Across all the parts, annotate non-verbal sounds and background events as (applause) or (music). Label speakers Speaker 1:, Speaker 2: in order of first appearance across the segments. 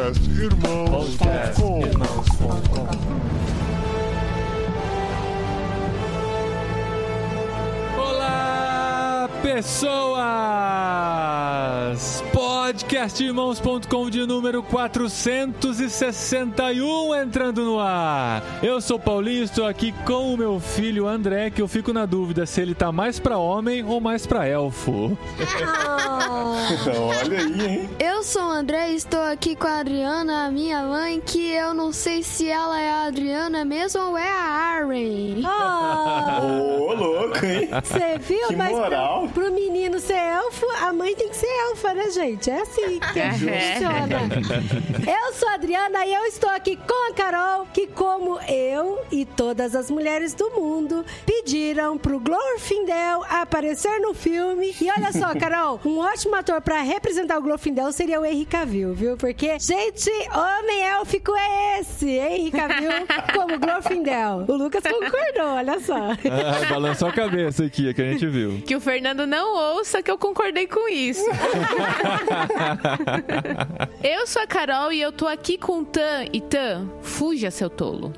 Speaker 1: Podcast Irmãos.com.
Speaker 2: Olá, pessoas! Podcastirmãos.com de número 461 entrando no ar. Eu sou Paulinho, estou aqui com o meu filho André, que eu fico na dúvida se ele tá mais pra homem ou mais pra elfo.
Speaker 3: Olha aí, hein?
Speaker 4: Eu sou o André e estou aqui com a Adriana, a minha mãe, que eu não sei se ela é a Adriana mesmo ou é a Aren.
Speaker 3: Ô, louco, hein?
Speaker 5: Você viu?
Speaker 3: Que
Speaker 5: Mas
Speaker 3: moral.
Speaker 5: Pro, pro menino ser elfo, a mãe tem que ser elfa, né, gente? É assim que funciona. Eu sou a Adriana e eu estou aqui com a Carol, que como eu e todas as mulheres do mundo pediram pro Glorfindel aparecer no filme. E olha só, Carol, um ótimo ator pra representar o Glorfindel seria o Henry Cavill, viu? Porque, gente, homem élfico é esse, Henry Cavill como Glorfindel. O Lucas concordou, olha só.
Speaker 2: Ah, balançou a cabeça aqui, que a gente viu.
Speaker 6: Que o Fernando não ouça que eu concordei com isso. (laughs) (laughs) eu sou a Carol e eu tô aqui com o Tan. E Tan, fuja, seu tolo.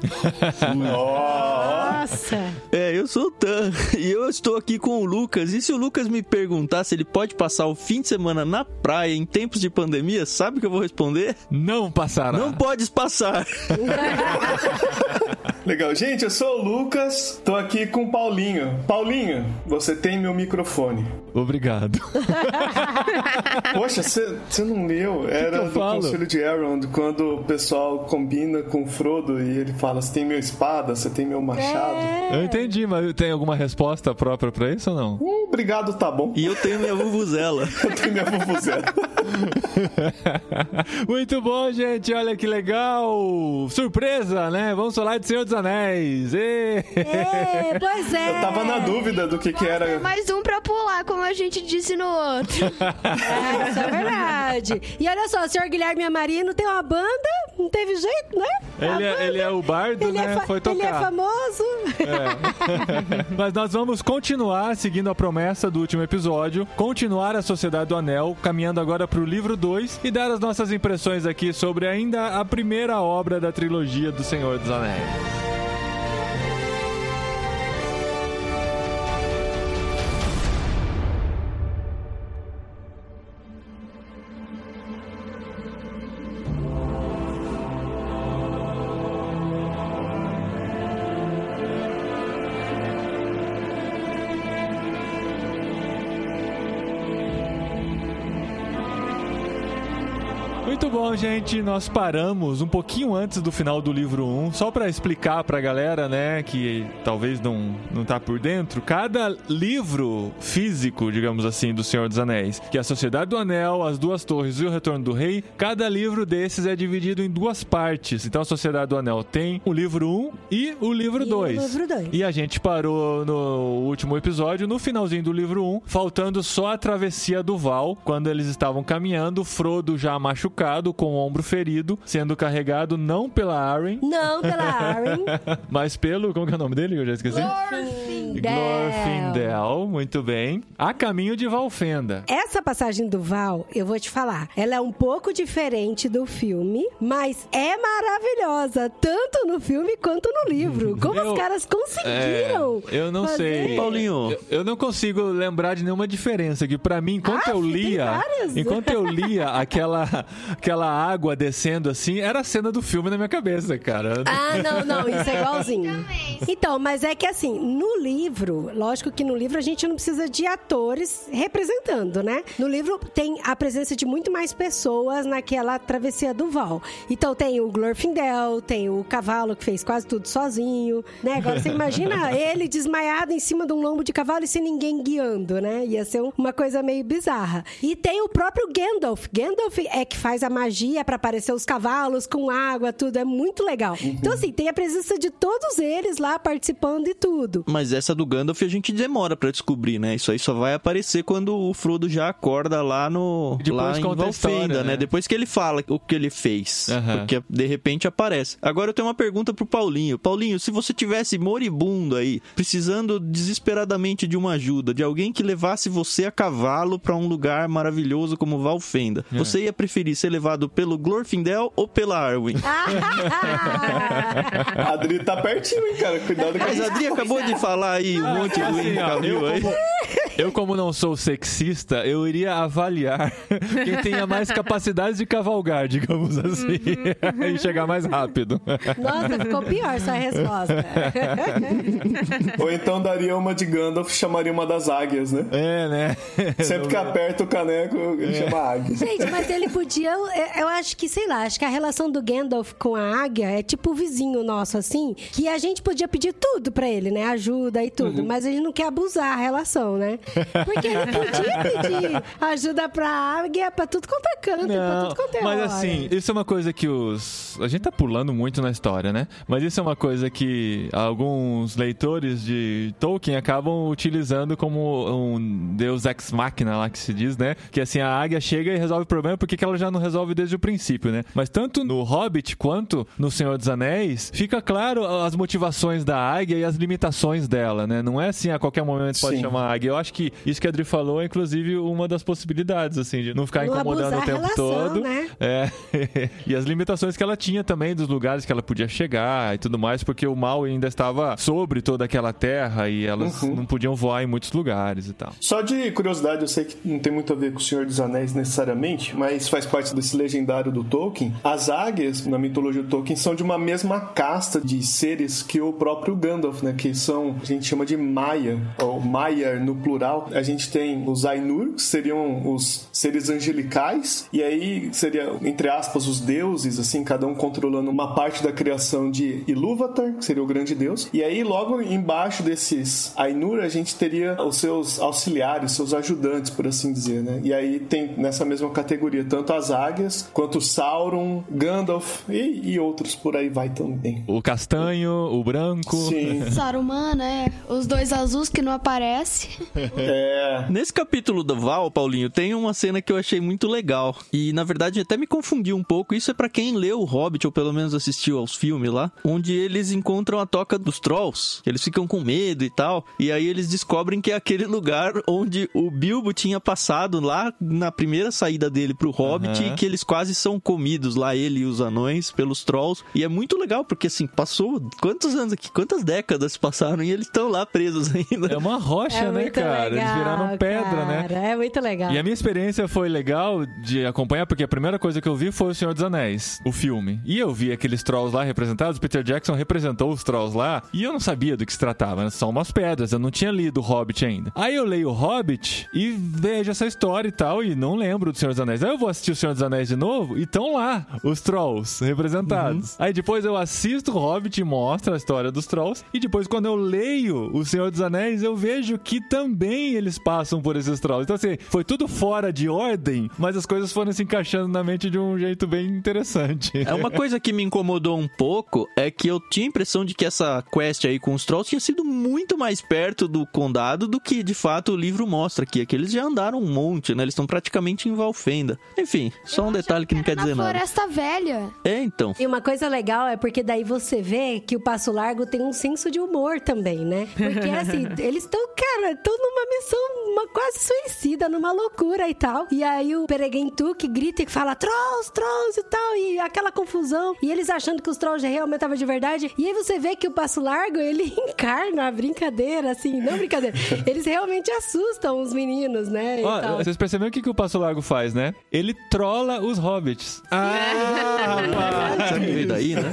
Speaker 5: Nossa.
Speaker 7: É, eu sou o Tan e eu estou aqui com o Lucas. E se o Lucas me perguntar se ele pode passar o fim de semana na praia em tempos de pandemia, sabe o que eu vou responder?
Speaker 2: Não passará.
Speaker 7: Não podes passar. (laughs)
Speaker 3: legal. Gente, eu sou o Lucas, tô aqui com o Paulinho. Paulinho, você tem meu microfone.
Speaker 2: Obrigado.
Speaker 3: Poxa, você você não leu? Era
Speaker 2: eu
Speaker 3: do
Speaker 2: falo?
Speaker 3: Conselho de Elrond, quando o pessoal combina com o Frodo e ele fala: Você tem meu espada, você tem meu machado.
Speaker 2: Eu entendi, mas tem alguma resposta própria pra isso ou não?
Speaker 3: Hum, obrigado, tá bom.
Speaker 7: E eu tenho minha vuvuzela. (laughs)
Speaker 3: Eu tenho minha vuvuzela. (laughs)
Speaker 2: Muito bom, gente. Olha que legal. Surpresa, né? Vamos falar de Senhor dos Anéis. Ê!
Speaker 5: É, pois (laughs) é.
Speaker 3: Eu tava na dúvida do que que era.
Speaker 4: Mais um pra pular, como a gente disse no outro.
Speaker 5: É, isso é verdade. E olha só, o senhor Guilherme Amarino tem uma banda, não teve jeito, né?
Speaker 2: Ele é, ele é o bardo,
Speaker 5: Ele é
Speaker 2: né?
Speaker 5: fa-
Speaker 2: Foi
Speaker 5: Ele é
Speaker 2: tocar.
Speaker 5: famoso.
Speaker 2: É. (laughs) Mas nós vamos continuar seguindo a promessa do último episódio, continuar a Sociedade do Anel, caminhando agora pro livro 2 e dar as nossas impressões aqui sobre ainda a primeira obra da trilogia do Senhor dos Anéis. Bom, gente. Nós paramos um pouquinho antes do final do livro 1, só pra explicar pra galera, né, que talvez não, não tá por dentro. Cada livro físico, digamos assim, do Senhor dos Anéis, que é a Sociedade do Anel, As Duas Torres e o Retorno do Rei, cada livro desses é dividido em duas partes. Então a Sociedade do Anel tem o livro 1 e o livro
Speaker 5: E o
Speaker 2: 2.
Speaker 5: livro dois.
Speaker 2: E a gente parou no último episódio, no finalzinho do livro 1, faltando só a travessia do Val, quando eles estavam caminhando, Frodo já machucado, com o ombro ferido, sendo carregado não pela Arryn,
Speaker 5: Não pela Aren. (laughs)
Speaker 2: mas pelo. Como que é o nome dele? Eu já esqueci. Glorfindel, muito bem. A caminho de Valfenda.
Speaker 5: Essa passagem do Val, eu vou te falar, ela é um pouco diferente do filme, mas é maravilhosa, tanto no filme quanto no livro. Como
Speaker 2: Eu-
Speaker 5: os caras conseguiram?
Speaker 2: É, eu não
Speaker 5: fazer?
Speaker 2: sei.
Speaker 7: Paulinho.
Speaker 2: Eu, eu não consigo lembrar de nenhuma diferença. Que pra mim, enquanto
Speaker 5: Ah,
Speaker 2: eu lia. Enquanto eu lia (laughs) aquela, aquela água descendo assim, era a cena do filme na minha cabeça, cara.
Speaker 5: Ah, não, não, isso é igualzinho. Então, mas é que assim, no livro, lógico que no livro a gente não precisa de atores representando, né? No livro tem a presença de muito mais pessoas naquela travessia do Val. Então tem o Glorfindel, tem o cavalo que fez quase tudo sozinho, né? Agora você imagina (laughs) ele desmaiado em cima de um lombo de cavalo e sem ninguém guiando, né? Ia ser um- uma coisa meio bizarra. E tem o próprio Gandalf. Gandalf é que faz a magia pra aparecer os cavalos com água, tudo. É muito legal. Então, assim, tem a presença de todos eles lá participando e tudo.
Speaker 7: Mas essa do Gandalf a gente demora pra descobrir, né? Isso aí só vai aparecer quando o Frodo já acorda lá no
Speaker 2: Depois
Speaker 7: lá em Valfenda,
Speaker 2: história,
Speaker 7: né?
Speaker 2: né?
Speaker 7: Depois que ele fala o que ele fez,
Speaker 2: Aham.
Speaker 7: porque de repente aparece. Agora eu tenho uma pergunta pro Paulinho. Paulinho, se você tivesse moribundo aí, precisando desesperadamente de uma ajuda, de alguém que levasse você a cavalo pra um lugar maravilhoso como Valfenda,
Speaker 2: É.
Speaker 7: você ia preferir ser levado pelo Glorfindel ou pela Arwen? (laughs)
Speaker 3: A Adri tá pertinho, hein, cara? Cuidado com
Speaker 7: Mas a Adri acabou de falar aí um monte do
Speaker 2: Assim,
Speaker 7: Henry
Speaker 2: ó,
Speaker 7: Cavill aí.
Speaker 2: como, eu, como não sou sexista, eu iria avaliar (laughs) quem tenha mais capacidade de cavalgar, digamos assim, (laughs) e chegar mais rápido.
Speaker 5: Nossa, ficou pior essa resposta.
Speaker 3: Ou então daria uma de Gandalf e chamaria uma das águias, né?
Speaker 2: É, né?
Speaker 3: Sempre que aperta o caneco, ele chama águia.
Speaker 5: Gente, mas ele podia. eu- Eu acho que, sei lá, acho que a relação do Gandalf com a águia é tipo o vizinho nosso, assim, que a gente podia pedir tudo pra ele, né? Ajuda e tudo.
Speaker 2: Uhum.
Speaker 5: Mas a gente não quer abusar a relação, né? Porque ele podia pedir ajuda pra águia pra tudo quanto é canto, pra
Speaker 2: Não,
Speaker 5: tudo quanto é
Speaker 2: mas
Speaker 5: hora.
Speaker 2: assim, isso é uma coisa que os. A gente tá pulando muito na história, né? Mas isso é uma coisa que alguns leitores de Tolkien acabam utilizando como um deus ex machina lá que se diz, né? Que assim, a águia chega e resolve o problema porque que ela já não resolve desde o princípio, né? Mas tanto no Hobbit quanto no Senhor dos Anéis, fica claro as motivações da águia e as limitações dela, né? Não é assim, a qualquer momento pode
Speaker 3: Sim.
Speaker 2: chamar a águia. Eu acho que isso que a Adri falou é, inclusive, uma das possibilidades, assim, de não ficar
Speaker 5: Não
Speaker 2: incomodando o tempo
Speaker 5: relação,
Speaker 2: todo.
Speaker 5: né?
Speaker 2: É. (laughs) e as limitações que ela tinha também dos lugares que ela podia chegar e tudo mais, porque o mal ainda estava sobre toda aquela terra e elas
Speaker 3: Uhum.
Speaker 2: não podiam voar em muitos lugares e tal.
Speaker 3: Só de curiosidade, eu sei que não tem muito a ver com o Senhor dos Anéis necessariamente, mas faz parte desse legendário do Tolkien. As águias, na mitologia do Tolkien, são de uma mesma casta de seres que o próprio Gandalf, né? Que são, a gente chama de Maia, ou Maiar no plural. A gente tem os Ainur, que seriam os seres angelicais, e aí seria, entre aspas, os deuses, assim, cada um controlando uma parte da criação de Ilúvatar, que seria o grande deus. E aí, logo embaixo desses Ainur, a gente teria os seus auxiliares, seus ajudantes, por assim dizer, né? E aí tem nessa mesma categoria tanto as águias, quanto Sauron, Gandalf e, e outros por aí vai também.
Speaker 2: O castanho, o branco.
Speaker 3: Sim,
Speaker 4: Saruman, né? Os dois azuis que não aparecem. (laughs)
Speaker 3: é.
Speaker 7: Nesse capítulo do Val, Paulinho, tem uma cena que eu achei muito legal. E, na verdade, até me confundiu um pouco. Isso é pra quem leu o Hobbit, ou pelo menos assistiu aos filmes lá. Onde eles encontram a toca dos Trolls. Eles ficam com medo e tal. E aí eles descobrem que é aquele lugar onde o Bilbo tinha passado lá na primeira saída dele pro Hobbit.
Speaker 2: Aham.
Speaker 7: E que eles quase são comidos lá, ele e os anões, pelos Trolls. E é muito legal, porque assim, passou quantos anos aqui? Quantas décadas passaram? E eles estão lá presos (laughs) ainda.
Speaker 2: É uma rocha,
Speaker 5: É
Speaker 2: né,
Speaker 5: muito
Speaker 2: cara? Eles
Speaker 5: legal,
Speaker 2: viraram pedra, né?
Speaker 5: cara. É muito legal.
Speaker 2: E a minha experiência foi legal de acompanhar, porque a primeira coisa que eu vi foi O Senhor dos Anéis, o filme. E eu vi aqueles trolls lá representados, Peter Jackson representou os trolls lá, e eu não sabia do que se tratava, né? são umas pedras, eu não tinha lido o Hobbit ainda. Aí eu leio o Hobbit e vejo essa história e tal, e não lembro do Senhor dos Anéis. Aí eu vou assistir o Senhor dos Anéis de novo, e estão lá os trolls representados. Aí depois eu assisto o Hobbit e mostra a história dos trolls, e depois quando eu leio o Senhor dos Anéis, eu vejo que também eles passam por esses trolls. Então assim, foi tudo fora de ordem, mas as coisas foram se encaixando na mente de um jeito bem interessante.
Speaker 7: É uma coisa que me incomodou um pouco é que eu tinha a impressão de que essa quest aí com os trolls tinha sido muito mais perto do condado do que de fato o livro mostra aqui. É que eles já andaram um monte, né? Eles estão praticamente em Valfenda. Enfim, só um detalhe que não quer
Speaker 4: Na
Speaker 7: dizer nada.
Speaker 4: Floresta Velha.
Speaker 7: É, então.
Speaker 5: E uma coisa legal é porque daí você vê que o Passo Largo tem um senso de humor também, né? Porque assim, (laughs) eles estão, cara, estão numa missão uma, quase suicida, numa loucura e tal. E aí o Pereguentu que grita e fala trolls, trolls e tal, e aquela confusão. E eles achando que os trolls realmente estavam de verdade. E aí você vê que o Passo Largo, ele (laughs) encarna a brincadeira, assim, não brincadeira. (laughs) Eles realmente assustam os meninos, né? e
Speaker 2: Ó,
Speaker 5: tal.
Speaker 2: vocês perceberam o que, que o Passo Largo faz, né? Ele trola os hobbits.
Speaker 7: Ah, rapaz! Será que veio daí, né?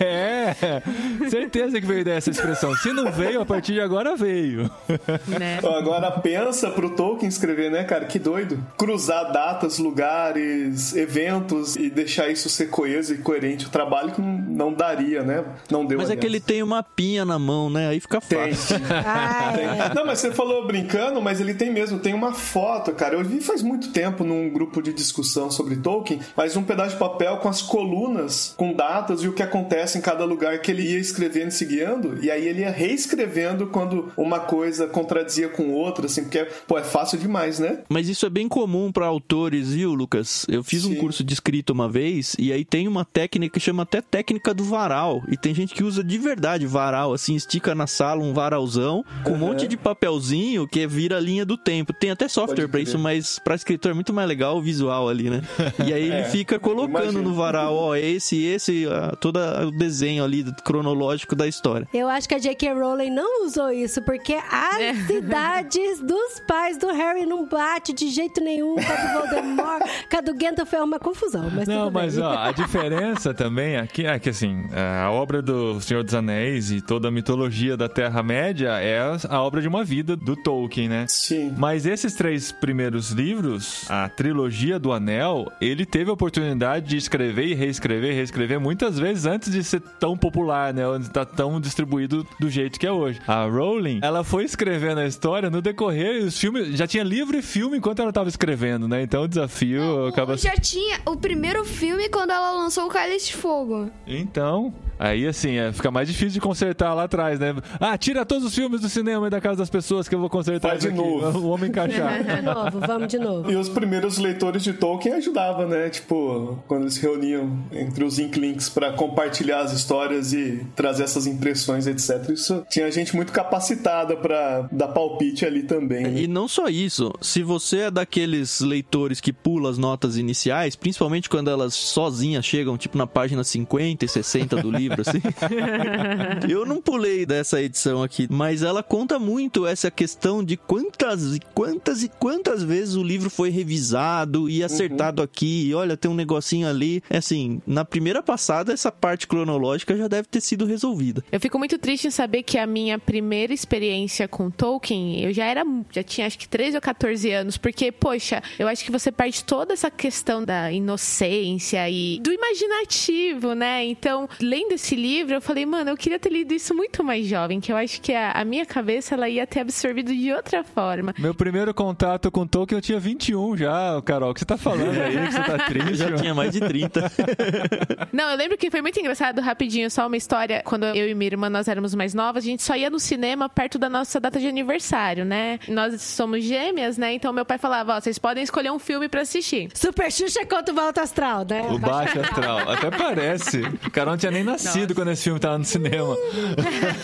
Speaker 7: (laughs)
Speaker 2: é, certeza que veio dessa expressão. Se não veio, a partir de agora veio. (laughs)
Speaker 6: né?
Speaker 3: Então, Agora pensa pro Tolkien escrever, né, cara? Que doido. Cruzar datas, lugares, eventos e deixar isso ser coeso e coerente. O trabalho que não, daria, né? Não deu
Speaker 7: Mas é
Speaker 3: aliás.
Speaker 7: que ele tem uma pinha na mão, né? Aí fica
Speaker 3: Tem.
Speaker 7: fácil. (laughs)
Speaker 5: Ah, é.
Speaker 3: Não, mas você falou brincando, mas ele tem mesmo, tem uma foto, cara. Eu vi faz muito tempo num grupo de discussão sobre Tolkien, mas um pedaço de papel com as colunas, com datas e o que acontece em cada lugar que ele ia escrevendo e se guiando, e aí ele ia reescrevendo quando uma coisa contradizia com outra, assim, porque, pô, é fácil demais, né?
Speaker 7: Mas isso é bem comum pra autores, viu, Lucas? Eu fiz um
Speaker 3: Sim.
Speaker 7: curso de escrita uma vez e aí tem uma técnica que chama até técnica do varal. E tem gente que usa de verdade varal, assim, estica na sala um varalzão com um
Speaker 3: Uhum.
Speaker 7: monte de papelzinho que vira a linha do tempo. Tem até software
Speaker 3: crer.
Speaker 7: isso, mas pra escritor é muito mais legal o visual ali, né? (laughs) E aí ele
Speaker 3: É,
Speaker 7: fica colocando
Speaker 3: imagino.
Speaker 7: no varal, ó, esse, esse, ah, todo o desenho ali cronológico da história.
Speaker 5: Eu acho que a J.K. Rowling não usou isso, porque as idades dos pais do Harry não bate de jeito nenhum com a do Voldemort, com a do Gandalf é uma confusão, mas
Speaker 2: Não,
Speaker 5: tudo
Speaker 2: mas
Speaker 5: bem.
Speaker 2: ó, a diferença também aqui é que assim, a obra do Senhor dos Anéis e toda a mitologia da Terra-média é a obra de uma vida do Tolkien, né?
Speaker 3: Sim.
Speaker 2: Mas esses três primeiros livros, a trilogia do Anel, ele teve a oportunidade de escrever e reescrever, reescrever muitas vezes antes de ser tão popular, né? Antes de estar tão distribuído do jeito que é hoje. A Rowling, ela foi escrevendo a história no decorrer, os filmes já tinha livro e filme enquanto ela estava escrevendo, né? Então o desafio acaba
Speaker 4: Já tinha o primeiro filme quando ela lançou o Cálice de Fogo.
Speaker 2: Então, aí assim, é, fica mais difícil de consertar lá atrás, né? Ah, tira todos os filmes do cinema e da casa das pessoas que eu vou consertar
Speaker 3: Faz de
Speaker 2: aqui.
Speaker 3: novo.
Speaker 2: O homem encaixar. (laughs)
Speaker 5: De novo, vamos de novo.
Speaker 3: E os primeiros leitores de Tolkien ajudavam, né? Tipo, quando eles se reuniam entre os Inklings pra compartilhar as histórias e trazer essas impressões, etc. Isso tinha gente muito capacitada pra dar palpite ali também. né?
Speaker 7: E não só isso, se você é daqueles leitores que pula as notas iniciais, principalmente quando elas sozinhas chegam, tipo na página 50 e 60 do livro, assim. (laughs) Eu não pulei dessa edição aqui, mas ela conta muito essa questão de quantas e quantas e quantas vezes o livro foi revisado e acertado aqui, e olha, tem um negocinho ali. É assim, na primeira passada, essa parte cronológica já deve ter sido resolvida.
Speaker 6: Eu fico muito triste em saber que a minha primeira experiência com Tolkien, eu já era, já tinha acho que 13 ou 14 anos, porque, poxa, eu acho que você perde toda essa questão da inocência e do imaginativo, né? Então, lendo esse livro, eu falei, mano, eu queria ter lido isso muito mais jovem, que eu acho que a, a minha cabeça ela ia ter absorvido de outra forma.
Speaker 2: Meu primeiro contato com Tolkien eu tinha 21 já, Carol. O que você tá falando aí? Que você tá (laughs) triste?
Speaker 7: Já tinha mais de 30. (laughs)
Speaker 6: Não, eu lembro que foi muito engraçado, rapidinho, só uma história. Quando eu e minha irmã, nós éramos mais novas, a gente só ia no cinema perto da nossa data de aniversário, né? Nós somos gêmeas, né? Então meu pai falava, ó, vocês podem escolher um filme pra assistir.
Speaker 5: Super Xuxa contra o Volta Astral, né?
Speaker 2: O Baixo Astral. Até parece. O Carol não tinha nem nascido quando esse filme tava no cinema.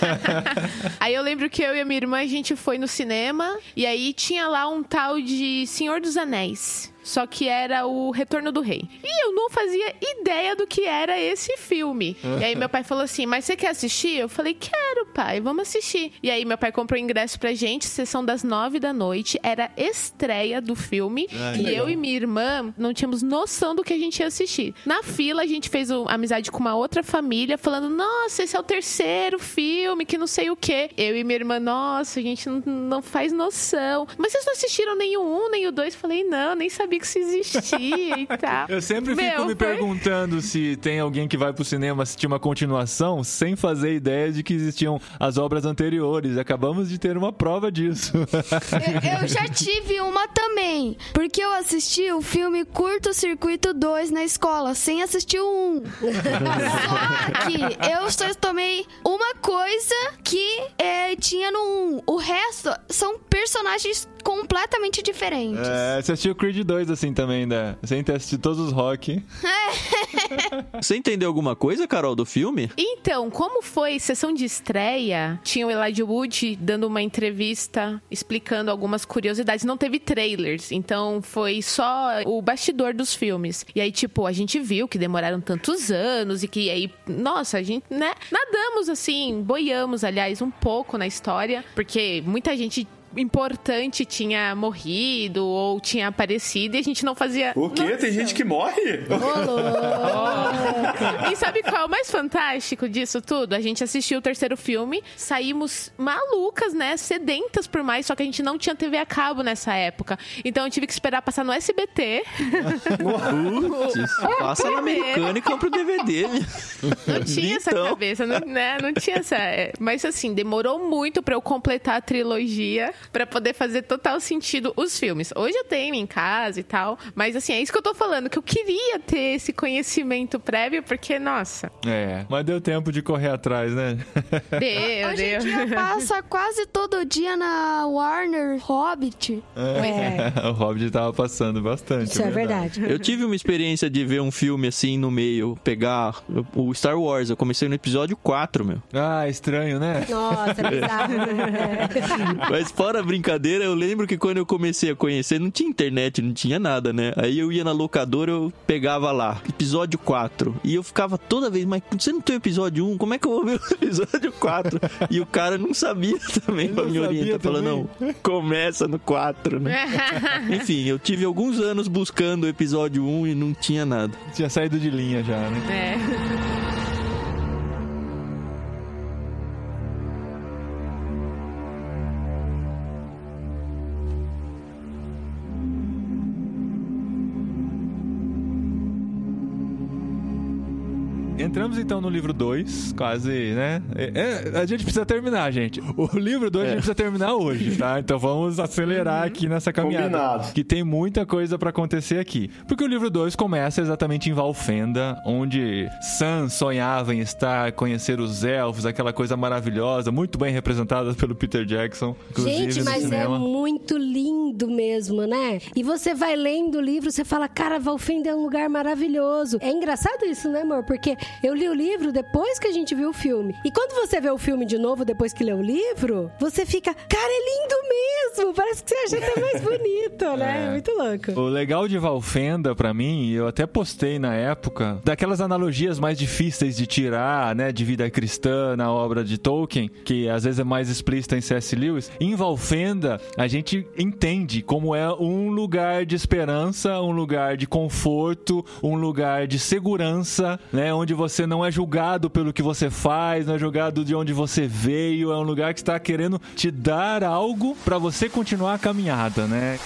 Speaker 2: (laughs)
Speaker 6: Aí eu lembro que eu e a minha irmã, a gente foi no cinema e aí tinha lá um tal de Senhor dos Anéis. Só que era o Retorno do Rei. E eu não fazia ideia do que era esse filme. E aí meu pai falou assim: Mas você quer assistir? Eu falei: Quero, pai, vamos assistir. E aí meu pai comprou ingresso pra gente, sessão das nove da noite. Era estreia do filme. e eu e minha irmã não tínhamos noção do que a gente ia assistir. Na fila, a gente fez o- amizade com uma outra família, falando: Nossa, esse é o terceiro filme, que não sei o quê. Eu e minha irmã, nossa, a gente não, não faz noção. Mas vocês não assistiram nem o um, nem o dois? Falei: Não, nem sabia que isso existia e (laughs) tal.
Speaker 2: Eu sempre fico
Speaker 6: Meu,
Speaker 2: me
Speaker 6: foi-
Speaker 2: perguntando se tem alguém que vai pro cinema assistir uma continuação sem fazer ideia de que existiam as obras anteriores. Acabamos de ter uma prova disso.
Speaker 4: Eu, eu já tive uma também. Porque eu assisti o filme Curto Circuito 2 na escola, sem assistir o 1. Só que eu só tomei uma coisa que é, tinha no 1. O resto são personagens completamente diferentes.
Speaker 2: É, você assistiu Creed 2 assim também, né? Sem ter assistido todos os rock. (laughs)
Speaker 7: Você entendeu alguma coisa, Carol, do filme?
Speaker 6: Então, como foi sessão de estreia, tinha o Elijah Wood dando uma entrevista explicando algumas curiosidades. Não teve trailers, então foi só o bastidor dos filmes. E aí, tipo, a gente viu que demoraram tantos anos e que aí, nossa, a gente, né, nadamos assim, boiamos, aliás, um pouco na história, porque muita gente importante tinha morrido ou tinha aparecido e a gente não fazia.
Speaker 3: O quê?
Speaker 6: Nossa.
Speaker 3: Tem gente que morre?
Speaker 6: Oh. E sabe qual é o mais fantástico disso tudo? A gente assistiu o terceiro filme, saímos malucas, né? Sedentas por mais, só que a gente não tinha TV a cabo nessa época. Então eu tive que esperar passar no SBT.
Speaker 7: Putz, passa na americana e compra o DVD.
Speaker 6: Não tinha essa
Speaker 7: Então.
Speaker 6: cabeça, não, né? Não tinha essa. é, Mas assim, demorou muito pra eu completar a trilogia pra poder fazer total sentido os filmes. Hoje eu tenho em casa e tal, mas assim, é isso que eu tô falando, que eu queria ter esse conhecimento prévio, porque, nossa,
Speaker 2: É, mas deu tempo de correr atrás, né? (laughs)
Speaker 6: deu,
Speaker 4: Hoje em
Speaker 6: deu.
Speaker 4: dia passa quase todo dia na Warner Hobbit.
Speaker 5: É, (laughs)
Speaker 2: o Hobbit tava passando bastante.
Speaker 5: isso é verdade.
Speaker 7: Eu tive uma experiência de ver um filme assim no meio, pegar o Star Wars. Eu comecei no episódio 4, meu.
Speaker 2: Ah, estranho, né?
Speaker 5: Nossa, é bizarro. né? (laughs)
Speaker 7: Mas fora a brincadeira, eu lembro que quando eu comecei a conhecer, não tinha internet, não tinha nada, né? Aí eu ia na locadora, eu pegava lá, episódio 4. E eu ficava toda vez, mas você não tem o episódio 1, como é que eu vou ver o (laughs) episódio 4? E o cara não sabia (laughs) também pra me orientar, falando, não, (laughs) começa no 4, né? Enfim, eu tive alguns anos buscando o episódio 1 e não tinha nada.
Speaker 2: Tinha saído de linha já, né?
Speaker 6: É.
Speaker 2: Então no livro 2, quase, né? É, é, a gente precisa terminar, gente. O livro 2 a gente precisa terminar hoje, tá? Então vamos acelerar aqui nessa caminhada.
Speaker 3: Combinado.
Speaker 2: Que tem muita coisa pra acontecer aqui. Porque o livro 2 começa exatamente em Valfenda, onde Sam sonhava em estar, conhecer os elfos, aquela coisa maravilhosa, muito bem representada pelo Peter Jackson,
Speaker 5: Gente, mas é muito lindo mesmo, né? E você vai lendo o livro, você fala, cara, Valfenda é um lugar maravilhoso. É engraçado isso, né, amor? Porque eu li o livro depois que a gente viu o filme. E quando você vê o filme de novo depois que lê o livro, você fica, cara, é lindo mesmo! Parece que você acha até mais (laughs) bonito, né?
Speaker 2: É.
Speaker 5: Muito louco.
Speaker 2: O legal de Valfenda, pra mim, eu até postei na época, daquelas analogias mais difíceis de tirar, né, de vida cristã na obra de Tolkien, que às vezes é mais explícita em C.S. Lewis. Em Valfenda, a gente entende como é um lugar de esperança, um lugar de conforto, um lugar de segurança, né, onde você não é julgado pelo que você faz, não é julgado de onde você veio, é um lugar que está querendo te dar algo pra você continuar a caminhada, né?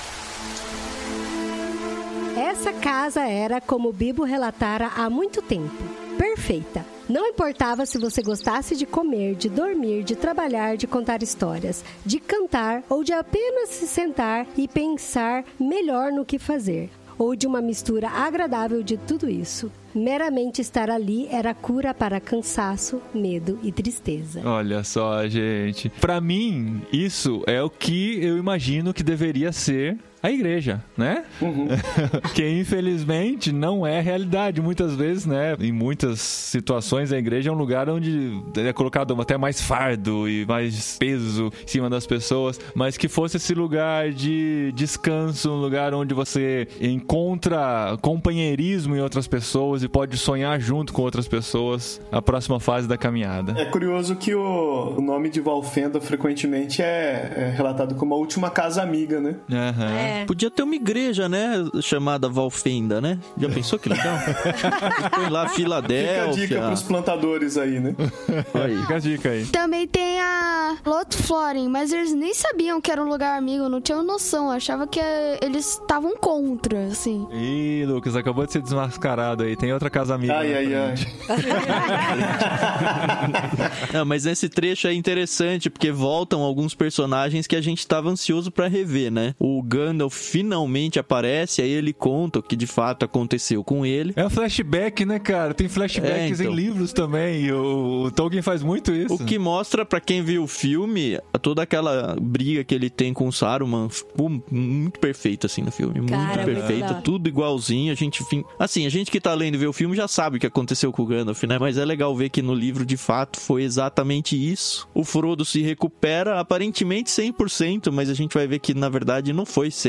Speaker 5: Essa casa era, como o Bibo relatara há muito tempo, perfeita. Não importava se você gostasse de comer, de dormir, de trabalhar, de contar histórias, de cantar ou de apenas se sentar e pensar melhor no que fazer, ou de uma mistura agradável de tudo isso. Meramente estar ali era cura para cansaço, medo e tristeza.
Speaker 2: Olha só, gente. Pra mim, isso é o que eu imagino que deveria ser a igreja, né? (laughs) que infelizmente não é realidade muitas vezes, né? Em muitas situações a igreja é um lugar onde é colocado até mais fardo e mais peso em cima das pessoas, mas que fosse esse lugar de descanso, um lugar onde você encontra companheirismo em outras pessoas e pode sonhar junto com outras pessoas a próxima fase da caminhada.
Speaker 3: É curioso que o, o nome de Valfenda frequentemente é, é relatado como a última casa amiga, né?
Speaker 2: Aham.
Speaker 5: É.
Speaker 7: Podia ter uma igreja, né? Chamada Valfenda, né? Já pensou que legal? (laughs) Põe lá
Speaker 3: Fica a dica
Speaker 7: Filadélfia.
Speaker 3: pros plantadores aí, né?
Speaker 7: Aí.
Speaker 2: Fica a dica aí.
Speaker 4: Também tem a Lotfloren, mas eles nem sabiam que era um lugar amigo, não tinham noção. Achava que eles estavam contra, assim.
Speaker 2: Ih, Lucas, acabou de ser desmascarado aí. Tem outra casa amiga.
Speaker 3: Ai,
Speaker 2: na
Speaker 3: ai,
Speaker 2: frente. (laughs)
Speaker 7: Não, mas esse trecho é interessante porque voltam alguns personagens que a gente tava ansioso pra rever, né? O Gandalf finalmente aparece, aí ele conta o que de fato aconteceu com ele.
Speaker 2: É um flashback, né, cara? Tem flashbacks
Speaker 7: É, então.
Speaker 2: em livros também. E o, o Tolkien faz muito isso.
Speaker 7: O que mostra pra quem viu o filme toda aquela briga que ele tem com o Saruman, muito perfeito assim no filme, muito
Speaker 5: Cara, muito
Speaker 7: perfeito,
Speaker 5: da hora.
Speaker 7: tudo igualzinho. A gente, fin- assim, a gente que tá lendo e vê o filme já sabe o que aconteceu com o Gandalf, né? Mas é legal ver que no livro de fato foi exatamente isso. O Frodo se recupera aparentemente 100%, mas a gente vai ver que na verdade não foi 100%.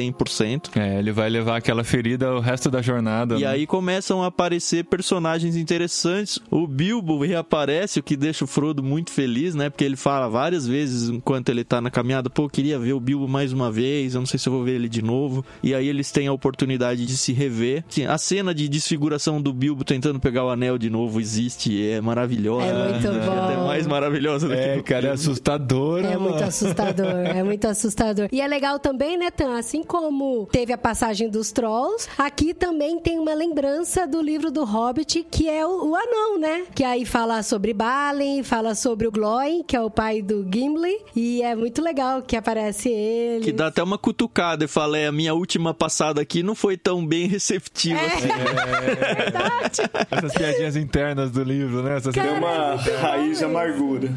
Speaker 2: É, ele vai levar aquela ferida o resto da jornada.
Speaker 7: E
Speaker 2: né?
Speaker 7: aí começam a aparecer personagens interessantes. O Bilbo reaparece, o que deixa o Frodo muito feliz, né? Porque ele fala várias vezes enquanto ele tá na caminhada, pô, eu queria ver o Bilbo mais uma vez, eu não sei se eu vou ver ele de novo. E aí eles têm a oportunidade de se rever. Sim, a cena de desfiguração do Bilbo tentando pegar o anel de novo existe, e é maravilhosa.
Speaker 5: É muito bom.
Speaker 7: até mais maravilhosa do que
Speaker 2: É, cara, é assustador.
Speaker 5: É muito assustador, é muito assustador. E é legal também, né, Tan? Assim como teve a passagem dos Trolls, aqui também tem uma lembrança do livro do Hobbit, que é o, o Anão, né? Que aí fala sobre Balin, fala sobre o Glóin, que é o pai do Gimli. E é muito legal que aparece ele.
Speaker 7: Que dá até uma cutucada e fala, é, a minha última passada aqui não foi tão bem receptiva assim.
Speaker 5: Verdade.
Speaker 2: Essas piadinhas internas do livro, né? Essas...
Speaker 3: Tem uma raiz de amargura.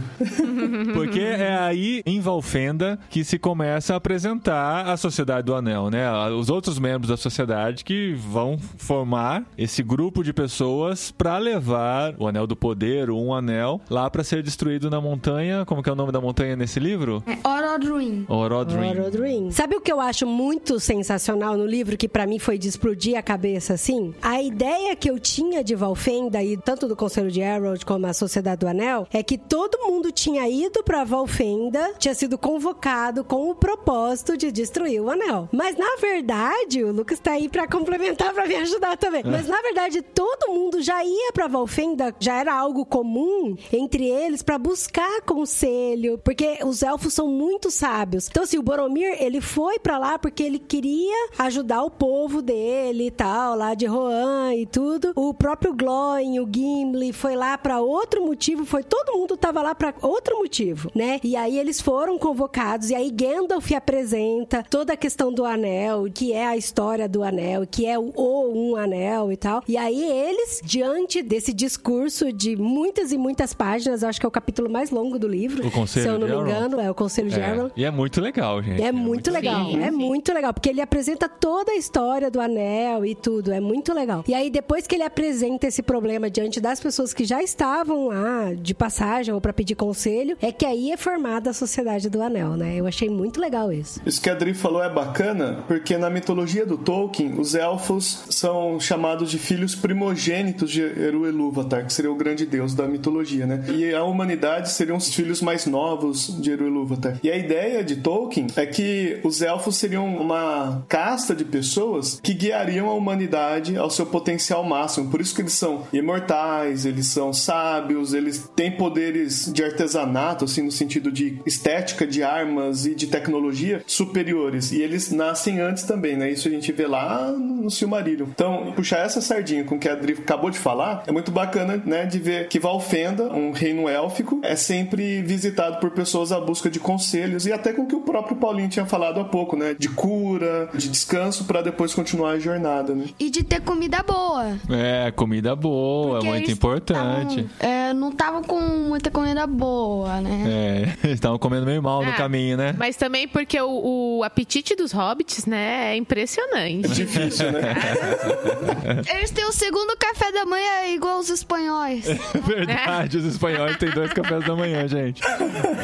Speaker 2: Porque é aí, em Valfenda, que se começa a apresentar a Sociedade do Anel, né? Os outros membros da sociedade que vão formar esse grupo de pessoas para levar o Anel do Poder, ou um anel, lá para ser destruído na montanha. Como que é o nome da montanha nesse livro?
Speaker 4: É Orodruin.
Speaker 2: Orodruin.
Speaker 5: Orodruin. Sabe o que eu acho muito sensacional no livro, que pra mim foi de explodir a cabeça assim? A ideia que eu tinha de Valfenda, e tanto do Conselho de Harold como a Sociedade do Anel, é que todo mundo tinha ido pra Valfenda, tinha sido convocado com o propósito de destruir o anel. Mas na verdade, o Lucas tá aí pra complementar, pra me ajudar também. Mas na verdade, todo mundo já ia pra Valfenda, já era algo comum entre eles pra buscar conselho, porque os elfos são muito sábios. Então, assim, o Boromir, ele foi pra lá porque ele queria ajudar o povo dele e tal, lá de Rohan e tudo. O próprio Glóin, o Gimli, foi lá pra outro motivo, foi todo mundo tava lá pra outro motivo, né? E aí eles foram convocados e aí Gandalf apresenta toda a questão do anel, que é a história do anel, que é o, o um anel e tal. E aí eles, diante desse discurso de muitas e muitas páginas, eu acho que é o capítulo mais longo do livro,
Speaker 2: O Conselho
Speaker 5: se eu não
Speaker 2: de
Speaker 5: me engano, é o Conselho de
Speaker 2: É,
Speaker 5: Elrond.
Speaker 2: E é muito legal, gente.
Speaker 5: É muito legal,
Speaker 6: Sim,
Speaker 5: é
Speaker 6: sim.
Speaker 5: muito legal, porque ele apresenta toda a história do anel e tudo, é muito legal. E aí, depois que ele apresenta esse problema diante das pessoas que já estavam lá de passagem ou pra pedir conselho, é que aí é formada a Sociedade do Anel, né? Eu achei muito legal isso.
Speaker 3: Isso que a Adri falou é bacana, porque na mitologia do Tolkien, os elfos são chamados de filhos primogênitos de Eru Ilúvatar, que seria o grande deus da mitologia, né? E a humanidade seriam os filhos mais novos de Eru Ilúvatar. E a ideia de Tolkien é que os elfos seriam uma casta de pessoas que guiariam a humanidade ao seu potencial máximo. Por isso que eles são imortais, eles são sábios, eles têm poderes de artesanato, assim, no sentido de estética de armas e de tecnologia superiores. E eles nascem antes também, né? Isso a gente vê lá no Silmarillion. Então, puxar essa sardinha com o que a Adri acabou de falar é muito bacana, né? De ver que Valfenda, um reino élfico, é sempre visitado por pessoas à busca de conselhos e até com o que o próprio Paulinho tinha falado há pouco, né? De cura, de descanso para depois continuar a jornada, né?
Speaker 4: E de ter comida boa.
Speaker 2: É, comida boa,
Speaker 4: Porque
Speaker 2: é muito importante.
Speaker 4: tavam, é, não estavam com muita comida boa, né?
Speaker 2: É, (laughs) eles estavam comendo meio mal no
Speaker 6: Ah,
Speaker 2: caminho, né?
Speaker 6: Mas também porque o, o apetite dos hobbits, né, é impressionante.
Speaker 3: Difícil, né? (laughs)
Speaker 4: Eles têm o segundo café da manhã igual os espanhóis. (laughs)
Speaker 2: Verdade, os espanhóis têm dois cafés da manhã, gente.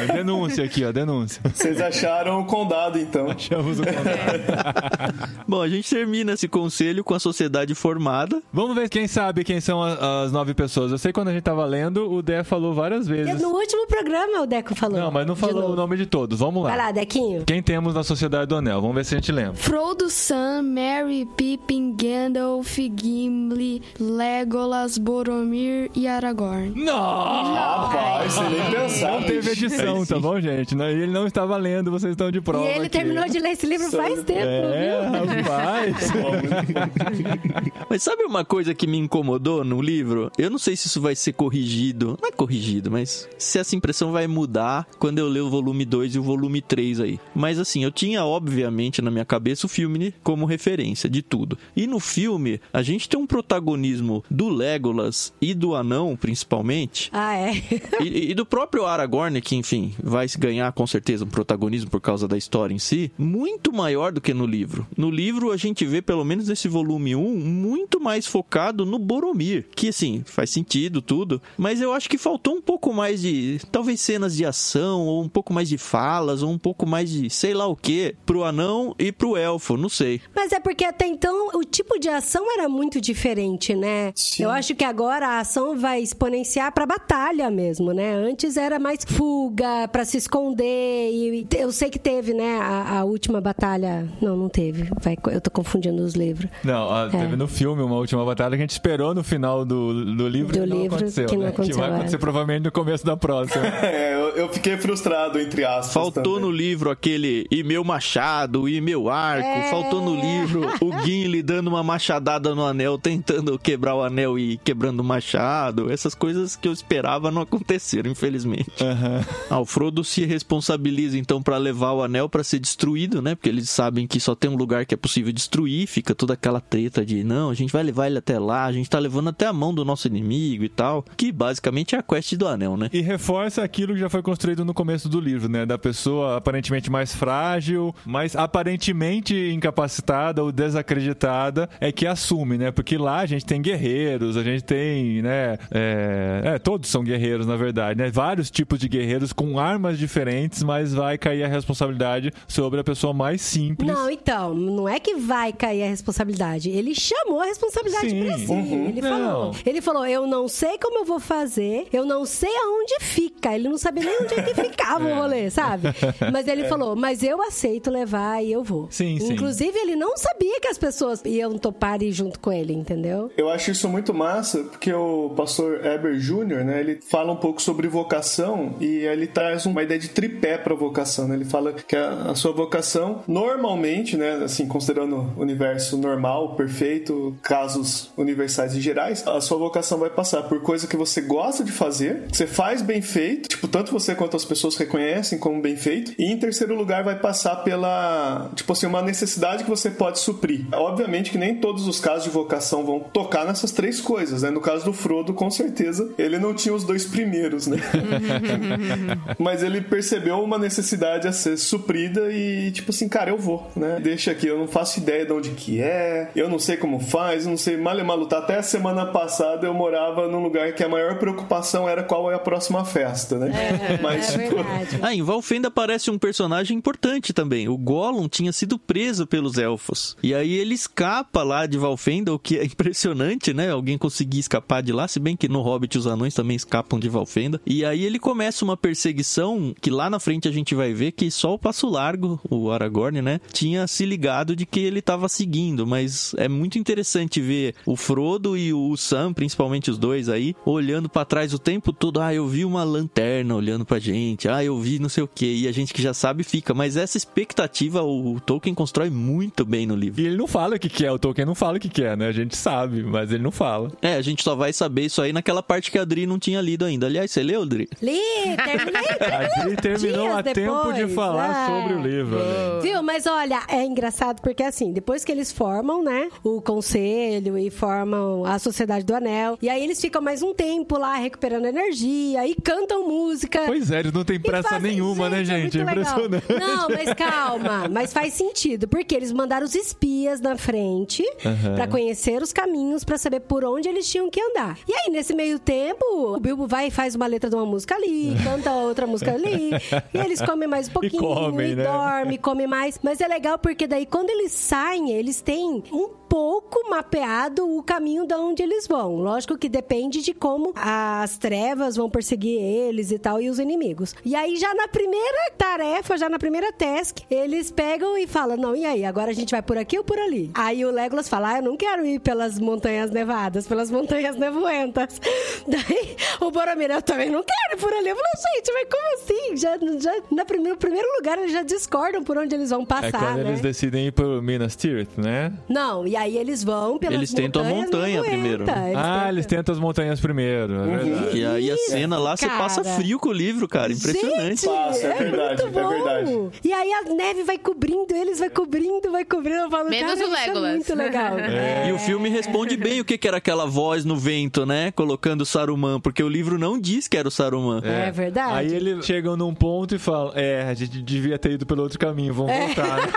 Speaker 2: É denúncia aqui, ó, denúncia.
Speaker 3: Vocês acharam o condado, então.
Speaker 2: Achamos o contato. (laughs)
Speaker 7: Bom, a gente termina esse conselho com a sociedade formada.
Speaker 2: Vamos ver quem sabe quem são as nove pessoas. Eu sei que quando a gente tava lendo, o Dé falou várias
Speaker 5: E
Speaker 2: vezes.
Speaker 5: no último programa o Deco falou.
Speaker 2: Não, mas não falou o nome de todos. Vamos lá.
Speaker 5: Vai lá, Dequinho.
Speaker 2: Quem temos na Sociedade do Anel? Vamos ver se a gente lembra.
Speaker 4: Frodo, Sam, Merry, Pippin, Gandalf, Gimli, Legolas, Boromir e Aragorn.
Speaker 2: Não!
Speaker 3: Rapaz, você nem pensar.
Speaker 2: Não teve edição, tá bom, gente? Não, Ele não estava lendo, vocês estão de prova.
Speaker 5: E ele
Speaker 2: aqui.
Speaker 5: terminou de ler esse livro faz tempo,
Speaker 2: É,
Speaker 5: viu?
Speaker 2: rapaz. (laughs)
Speaker 7: Mas sabe uma coisa que me incomodou no livro? Eu não sei se isso vai ser corrigido. Não é corrigido, mas se essa impressão vai mudar quando eu ler o volume 2 e o volume 3 aí. Mas assim, eu tinha obviamente na minha cabeça o filme como referência de tudo. E no filme, a gente tem um protagonismo do Legolas e do anão, principalmente,
Speaker 5: Ah, é.
Speaker 7: e, e do próprio Aragorn, que enfim, vai se ganhar com certeza um protagonismo por causa da história em si, muito maior do que no livro. No livro a gente vê, pelo menos nesse volume 1, muito mais focado no Boromir, que assim, faz sentido tudo, mas eu acho que faltou um pouco mais de, talvez cenas de ação, ou um pouco mais de falas, ou um pouco mais de sei lá o que, pro anão anão e pro elfo, não sei.
Speaker 5: Mas é porque até então o tipo de ação era muito diferente, né?
Speaker 3: Sim.
Speaker 5: Eu acho que agora a ação vai exponenciar pra batalha mesmo, né? Antes era mais fuga, pra se esconder. E eu sei que teve, né? A, a última batalha. Não, não teve. Vai, eu tô confundindo os livros.
Speaker 2: Não, ó, teve no filme uma última batalha que a gente esperou no final do, do livro
Speaker 5: Do
Speaker 2: que não
Speaker 5: livro
Speaker 2: aconteceu,
Speaker 5: que não
Speaker 2: né?
Speaker 5: aconteceu,
Speaker 2: que vai
Speaker 5: é.
Speaker 2: acontecer provavelmente no começo da próxima. (laughs)
Speaker 3: É, eu, eu fiquei frustrado, entre aspas.
Speaker 7: Faltou
Speaker 3: também.
Speaker 7: no livro aquele e meu machado, e meu arco.
Speaker 5: É.
Speaker 7: Faltou no livro o (laughs) Gimli dando uma machadada no anel, tentando quebrar o anel e quebrando o machado. Essas coisas que eu esperava não aconteceram, infelizmente.
Speaker 2: Aham.
Speaker 7: Ah, o Frodo se responsabiliza então pra levar o anel pra ser destruído, né? Porque eles sabem que só tem um lugar que é possível destruir, fica toda aquela treta de não, a gente vai levar ele até lá, a gente tá levando até a mão do nosso inimigo e tal, que basicamente é a quest do anel, né?
Speaker 2: E reforça aquilo que já foi construído no começo do livro, né? Da pessoa aparentemente mais frágil, mas aparentemente incapacitada ou desacreditada, é que assume, né? Porque lá a gente tem guerreiros, a gente tem, né? É, é, todos são guerreiros, na verdade, né? Vários tipos de guerreiros com armas diferentes, mas vai cair a responsabilidade sobre a pessoa mais simples.
Speaker 5: Não, então, não é que vai cair a responsabilidade. Ele chamou a responsabilidade
Speaker 2: Sim.
Speaker 5: pra si.
Speaker 2: Uhum.
Speaker 5: Ele
Speaker 2: Não.
Speaker 5: falou. Ele falou: eu não sei como eu vou fazer, eu não sei aonde fica. Ele não sabia nem onde é que ficava o (laughs) rolê, sabe? Mas ele falou: mas eu aceito levar e eu vou.
Speaker 2: Sim, sim.
Speaker 5: Inclusive, ele não sabia que as pessoas iam topar ir junto com ele, entendeu?
Speaker 3: Eu acho isso muito massa, porque o pastor Eber Jr., né, ele fala um pouco sobre vocação e ele traz uma ideia de tripé para vocação, né? Ele fala que a, a sua vocação, normalmente, né, assim, considerando o universo normal, perfeito, casos universais e gerais, a sua vocação vai passar por coisa que você gosta de fazer, que você faz bem feito, tipo, tanto você quanto as pessoas reconhecem como bem feito, e em terceiro lugar vai passar pela, tipo assim, uma necessidade que você pode suprir. Obviamente que nem todos os casos de vocação vão tocar nessas três coisas, né? No caso do Frodo, com certeza, ele não tinha os dois primeiros, né? (laughs) Mas ele percebeu uma necessidade a ser suprida e, tipo assim, cara, eu vou, né? Deixa aqui, eu não faço ideia de onde que é, eu não sei como faz, eu não sei mal e mal lutar. Até a semana passada eu morava num lugar que a maior preocupação era qual é a próxima festa, né? (laughs) Mas,
Speaker 5: é
Speaker 3: tipo,
Speaker 5: verdade.
Speaker 7: Ah, em Valfenda aparece um personagem importante também. O Gollum tinha sido preso pelos elfos. E aí ele escapa lá de Valfenda, o que é (laughs) impressionante, né? Alguém conseguir escapar de lá, se bem que no Hobbit os anões também escapam de Valfenda. E aí ele começa uma perseguição que lá na frente a gente vai ver que só o Passo Largo, o Aragorn, né, tinha se ligado de que ele tava seguindo, mas é muito interessante ver o Frodo e o Sam, principalmente os dois aí, olhando pra trás o tempo todo. Ah, eu vi uma lanterna olhando pra gente. Ah, eu vi não sei o que. E a gente que já sabe fica. Mas essa expectativa o Tolkien constrói muito bem no livro.
Speaker 2: E ele não fala o que que é, o Tolkien não fala o que que é, né? A gente sabe, mas ele não fala.
Speaker 7: É, a gente só vai saber isso aí naquela parte que a Adri não tinha lido ainda. Aliás, você leu, Adri?
Speaker 5: Li, terminei. (laughs)
Speaker 2: A Adri terminou
Speaker 5: Dias
Speaker 2: a tempo de falar
Speaker 5: ah.
Speaker 2: sobre o livro. né?
Speaker 5: Viu? Mas olha, é engraçado porque assim, depois que eles formam, né, o conselho e formam a Sociedade do Anel, e aí eles ficam mais um tempo lá recuperando energia e cantam música.
Speaker 2: Pois é, eles não têm pressa
Speaker 5: fazem-
Speaker 2: nenhuma, né, gente? É
Speaker 5: muito legal.
Speaker 2: impressionante.
Speaker 5: Não, mas calma. Mas faz sentido. Porque eles mandaram os espias na frente
Speaker 2: Aham.
Speaker 5: pra conhecer os caminhos, pra saber por onde eles tinham que andar. E aí, nesse meio tempo, o Bilbo vai e faz uma letra de uma música ali, (laughs) canta outra música ali. E eles comem mais um pouquinho,
Speaker 2: comem,
Speaker 5: e
Speaker 2: né?
Speaker 5: dorme, come mais. Mas é legal porque daí, quando eles saem, eles têm um pouco mapeado o caminho de onde eles vão. Lógico que depende de como as trevas vão perseguir eles e tal, e os inimigos. E aí, já na primeira tarefa, já na primeira task, eles pegam e falam: Não, e aí? Agora a gente vai por aqui ou por ali? Aí o Legolas fala: Ah, eu não quero ir pelas montanhas nevadas, pelas montanhas nevoentas. (laughs) Daí o Boromir, eu também não quero ir por ali. Eu falo, gente, mas como assim? Já, já, na primeiro, no primeiro lugar, eles já discordam por onde eles vão passar,
Speaker 2: É quando
Speaker 5: né?
Speaker 2: eles decidem ir pro Minas Tirith, né?
Speaker 5: Não, e aí eles vão pelas
Speaker 7: Eles tentam a montanha primeiro, né?
Speaker 5: Eles
Speaker 2: ah,
Speaker 5: tentam.
Speaker 2: eles tentam as montanhas primeiro, é verdade.
Speaker 7: E aí a cena lá, você
Speaker 5: cara.
Speaker 7: passa frio com o livro, cara. Impressionante.
Speaker 5: Gente,
Speaker 3: Passa, é verdade,
Speaker 5: muito
Speaker 3: é
Speaker 5: bom.
Speaker 3: verdade.
Speaker 5: E aí a neve vai cobrindo eles, vai cobrindo, vai cobrindo. Eu falo,
Speaker 6: Menos
Speaker 5: cara,
Speaker 6: o
Speaker 5: é
Speaker 6: Legolas.
Speaker 5: muito legal. (laughs)
Speaker 7: E o filme responde bem o que, que era aquela voz no vento, né? Colocando Saruman, porque o livro não diz que era o Saruman.
Speaker 5: É verdade.
Speaker 2: Aí eles chegam num ponto e falam: É, a gente devia ter ido pelo outro caminho, vamos
Speaker 5: É.
Speaker 2: voltar. né?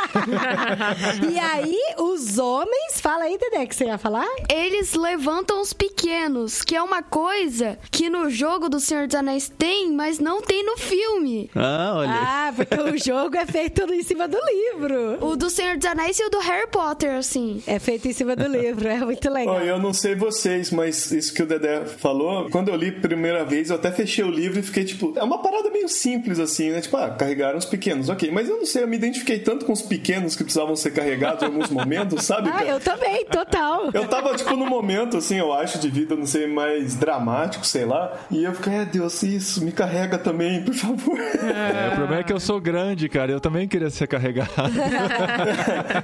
Speaker 2: (laughs)
Speaker 5: E aí, os homens, fala aí, Dedé, que você ia falar?
Speaker 4: Eles levantam os pequenos, que é uma coisa que no jogo do Senhor dos Anéis tem, mas não tem no filme.
Speaker 7: Ah, olha.
Speaker 5: Ah, porque o (laughs) jogo é feito em cima do livro.
Speaker 4: O do Senhor dos Anéis e o do Harry Potter, assim.
Speaker 5: É feito em cima do livro, é muito legal.
Speaker 3: Ó, eu não sei vocês, mas isso que o Dedé falou, quando eu li a primeira vez, eu até fechei o livro e fiquei tipo, é uma parada meio simples assim, né? Tipo, ah, carregaram os pequenos, ok. Mas eu não sei, eu me identifiquei tanto com os pequenos que precisavam ser carregados em alguns momentos, sabe?
Speaker 5: Ah, eu também, total.
Speaker 3: Eu tava, tipo, num momento, assim, eu acho, de vida, não sei, mais dramático, sei lá. E eu fiquei, é, Deus, isso, me carrega também, por favor.
Speaker 2: É, o problema é que eu sou grande, cara. Eu também queria ser carregado. (laughs)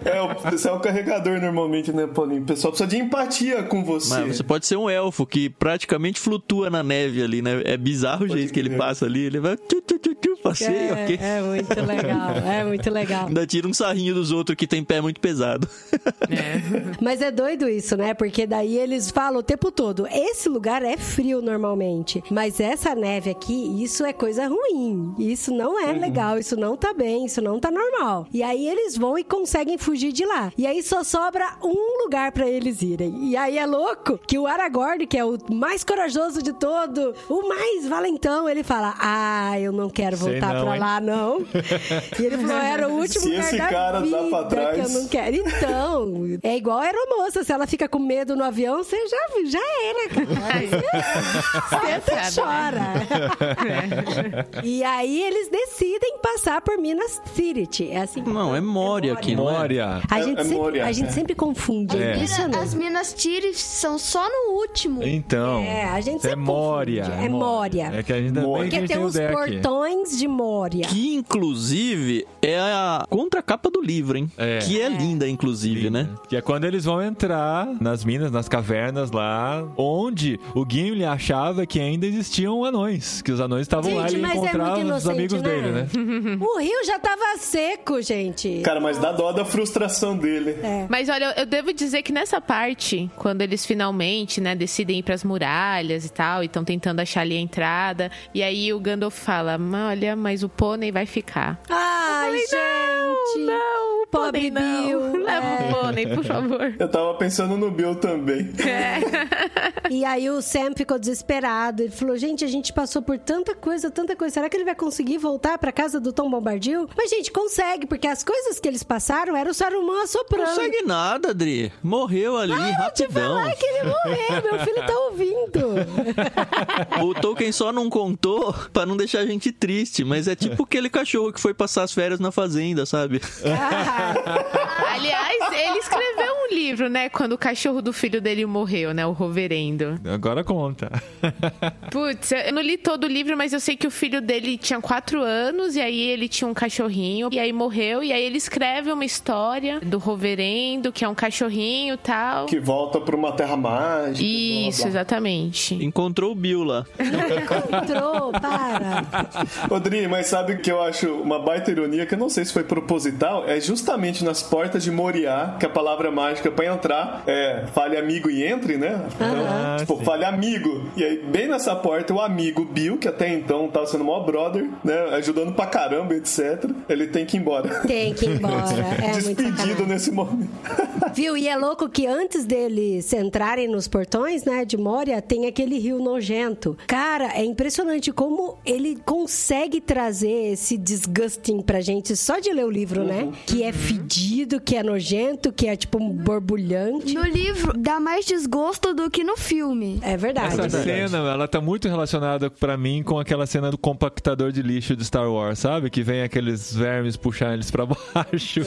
Speaker 3: É, o- você é o carregador normalmente, né, Paulinho? O pessoal precisa de empatia com você.
Speaker 7: Mas você pode ser um elfo que praticamente flutua na neve ali, né? É bizarro o jeito que ele passa ali. Ele vai tchu, tchu, tchu, tchu, passeio,
Speaker 5: É,
Speaker 7: ok?
Speaker 5: é muito legal, é muito legal.
Speaker 7: Ainda tira um sarrinho dos outros que tem pé muito pesado. (laughs)
Speaker 5: Mas é doido isso, né? Porque daí eles falam o tempo todo: esse lugar é frio normalmente, mas essa neve aqui, isso é coisa ruim. Isso não é legal, isso não tá bem, isso não tá normal. E aí eles vão e conseguem fugir de lá. E aí só sobra um lugar pra eles irem. E aí é louco que o Aragorn, que é o mais corajoso de todo, o mais valentão, ele fala: Ah, eu não quero voltar
Speaker 2: hein?"
Speaker 5: lá, não. (laughs) E ele falou: Era o último
Speaker 3: Se
Speaker 5: lugar
Speaker 3: esse
Speaker 5: da
Speaker 3: cara
Speaker 5: vida
Speaker 3: pra trás.
Speaker 5: que eu não quero. Então, (laughs) é igual a aeromoça. Se ela fica com medo no avião, você já, já era, cara. Você
Speaker 6: Sabe,
Speaker 5: chora. E aí eles decidem passar por Minas Tirith. É assim.
Speaker 7: Não, é Moria aqui, não é?
Speaker 2: Moria.
Speaker 5: A
Speaker 3: É-
Speaker 5: gente,
Speaker 3: é
Speaker 5: sempre,
Speaker 3: Moria,
Speaker 5: a gente
Speaker 3: é.
Speaker 5: sempre confunde. É.
Speaker 2: É.
Speaker 5: impressionante.
Speaker 4: As Minas Tirith são só no último.
Speaker 2: Então.
Speaker 5: É, a gente
Speaker 2: é
Speaker 5: sempre
Speaker 2: Moria.
Speaker 5: confunde. É Moria.
Speaker 2: É que a gente também
Speaker 3: Moria.
Speaker 2: a
Speaker 5: Porque
Speaker 2: gente
Speaker 5: tem
Speaker 2: tem
Speaker 5: os
Speaker 2: deck.
Speaker 5: portões de Moria.
Speaker 7: Que, inclusive, é a contracapa do livro, hein?
Speaker 2: É.
Speaker 7: Que é linda, inclusive, né?
Speaker 2: Que é quando eles vão entrar nas minas, nas cavernas lá, onde o Gimli achava que ainda existiam anões. Que os anões estavam lá e ele
Speaker 5: é
Speaker 2: encontrava
Speaker 5: muito
Speaker 2: os amigos
Speaker 5: né?
Speaker 2: dele, né? (laughs)
Speaker 5: O rio já tava seco, gente.
Speaker 3: Cara, mas dá dó da frustração dele.
Speaker 5: É.
Speaker 6: Mas olha, eu devo dizer que nessa parte, quando eles finalmente, né, decidem ir pras muralhas e tal, e estão tentando achar ali a entrada, e aí o Gandalf fala: "Ma- olha, mas o pônei vai ficar.
Speaker 5: Ai,
Speaker 6: Falei,
Speaker 5: gente.
Speaker 6: Não, não, o
Speaker 5: Pobre. Bill. (laughs)
Speaker 6: Leva
Speaker 5: É.
Speaker 6: o pônei, por favor.
Speaker 3: Eu tava pensando no Bill também. (laughs)
Speaker 5: E aí o Sam ficou desesperado. Ele falou: gente, a gente passou por tanta coisa, tanta coisa. Será que ele vai conseguir voltar pra casa do Tom Bombadil? Mas, gente, consegue, porque as coisas que eles passaram era o Saruman assoprando.
Speaker 7: Não consegue nada, Adri. Morreu ali,
Speaker 5: Te
Speaker 7: rapidão.
Speaker 5: falar que ele morreu, meu filho tá ouvindo. (laughs)
Speaker 7: O Tolkien só não contou pra não deixar a gente triste, mas é tipo aquele cachorro que foi passar as férias na fazenda, sabe? (laughs)
Speaker 5: Ah,
Speaker 6: Aliás, ele escreveu um livro, né, quando o cachorro do filho dele morreu, né, o Roverendo.
Speaker 2: Agora conta.
Speaker 6: Putz, eu não li todo o livro, mas eu sei que o filho dele tinha quatro anos, e aí ele tinha um cachorrinho, e aí morreu, e aí ele escreve uma história do Roverendo, que é um cachorrinho e tal.
Speaker 3: Que volta pra uma terra mágica.
Speaker 6: Isso,
Speaker 3: blá, blá,
Speaker 6: exatamente.
Speaker 7: Encontrou o Bill lá.
Speaker 5: entrou, para.
Speaker 3: Rodrigo, mas sabe o que eu acho uma baita ironia, que eu não sei se foi proposital, é justamente nas portas de Moriá, que a palavra mágica pra entrar é fale amigo e entre, né? Então,
Speaker 2: Ah,
Speaker 3: tipo,
Speaker 2: sim.
Speaker 3: fale amigo. E aí, bem nessa porta, o amigo Bill, que até então tava sendo maior brother, né? Ajudando pra caramba, etc. Ele tem que ir embora.
Speaker 5: Tem que ir embora. É (laughs) muito
Speaker 3: Despedido nesse momento. (laughs)
Speaker 5: Viu? E é louco que antes deles entrarem nos portões, né, de Moria, tem aquele rio nojento. Cara, é impressionante como ele consegue trazer esse disgusting pra gente só de ler o livro, né? Que é fedido, que é nojento, que é tipo um borbulhante.
Speaker 4: No livro dá mais desgosto do que no filme.
Speaker 5: É verdade.
Speaker 2: Essa cena, ela tá muito relacionada pra mim com aquela cena do compactador de lixo de Star Wars, sabe? Que vem aqueles vermes puxando eles pra (laughs) baixo.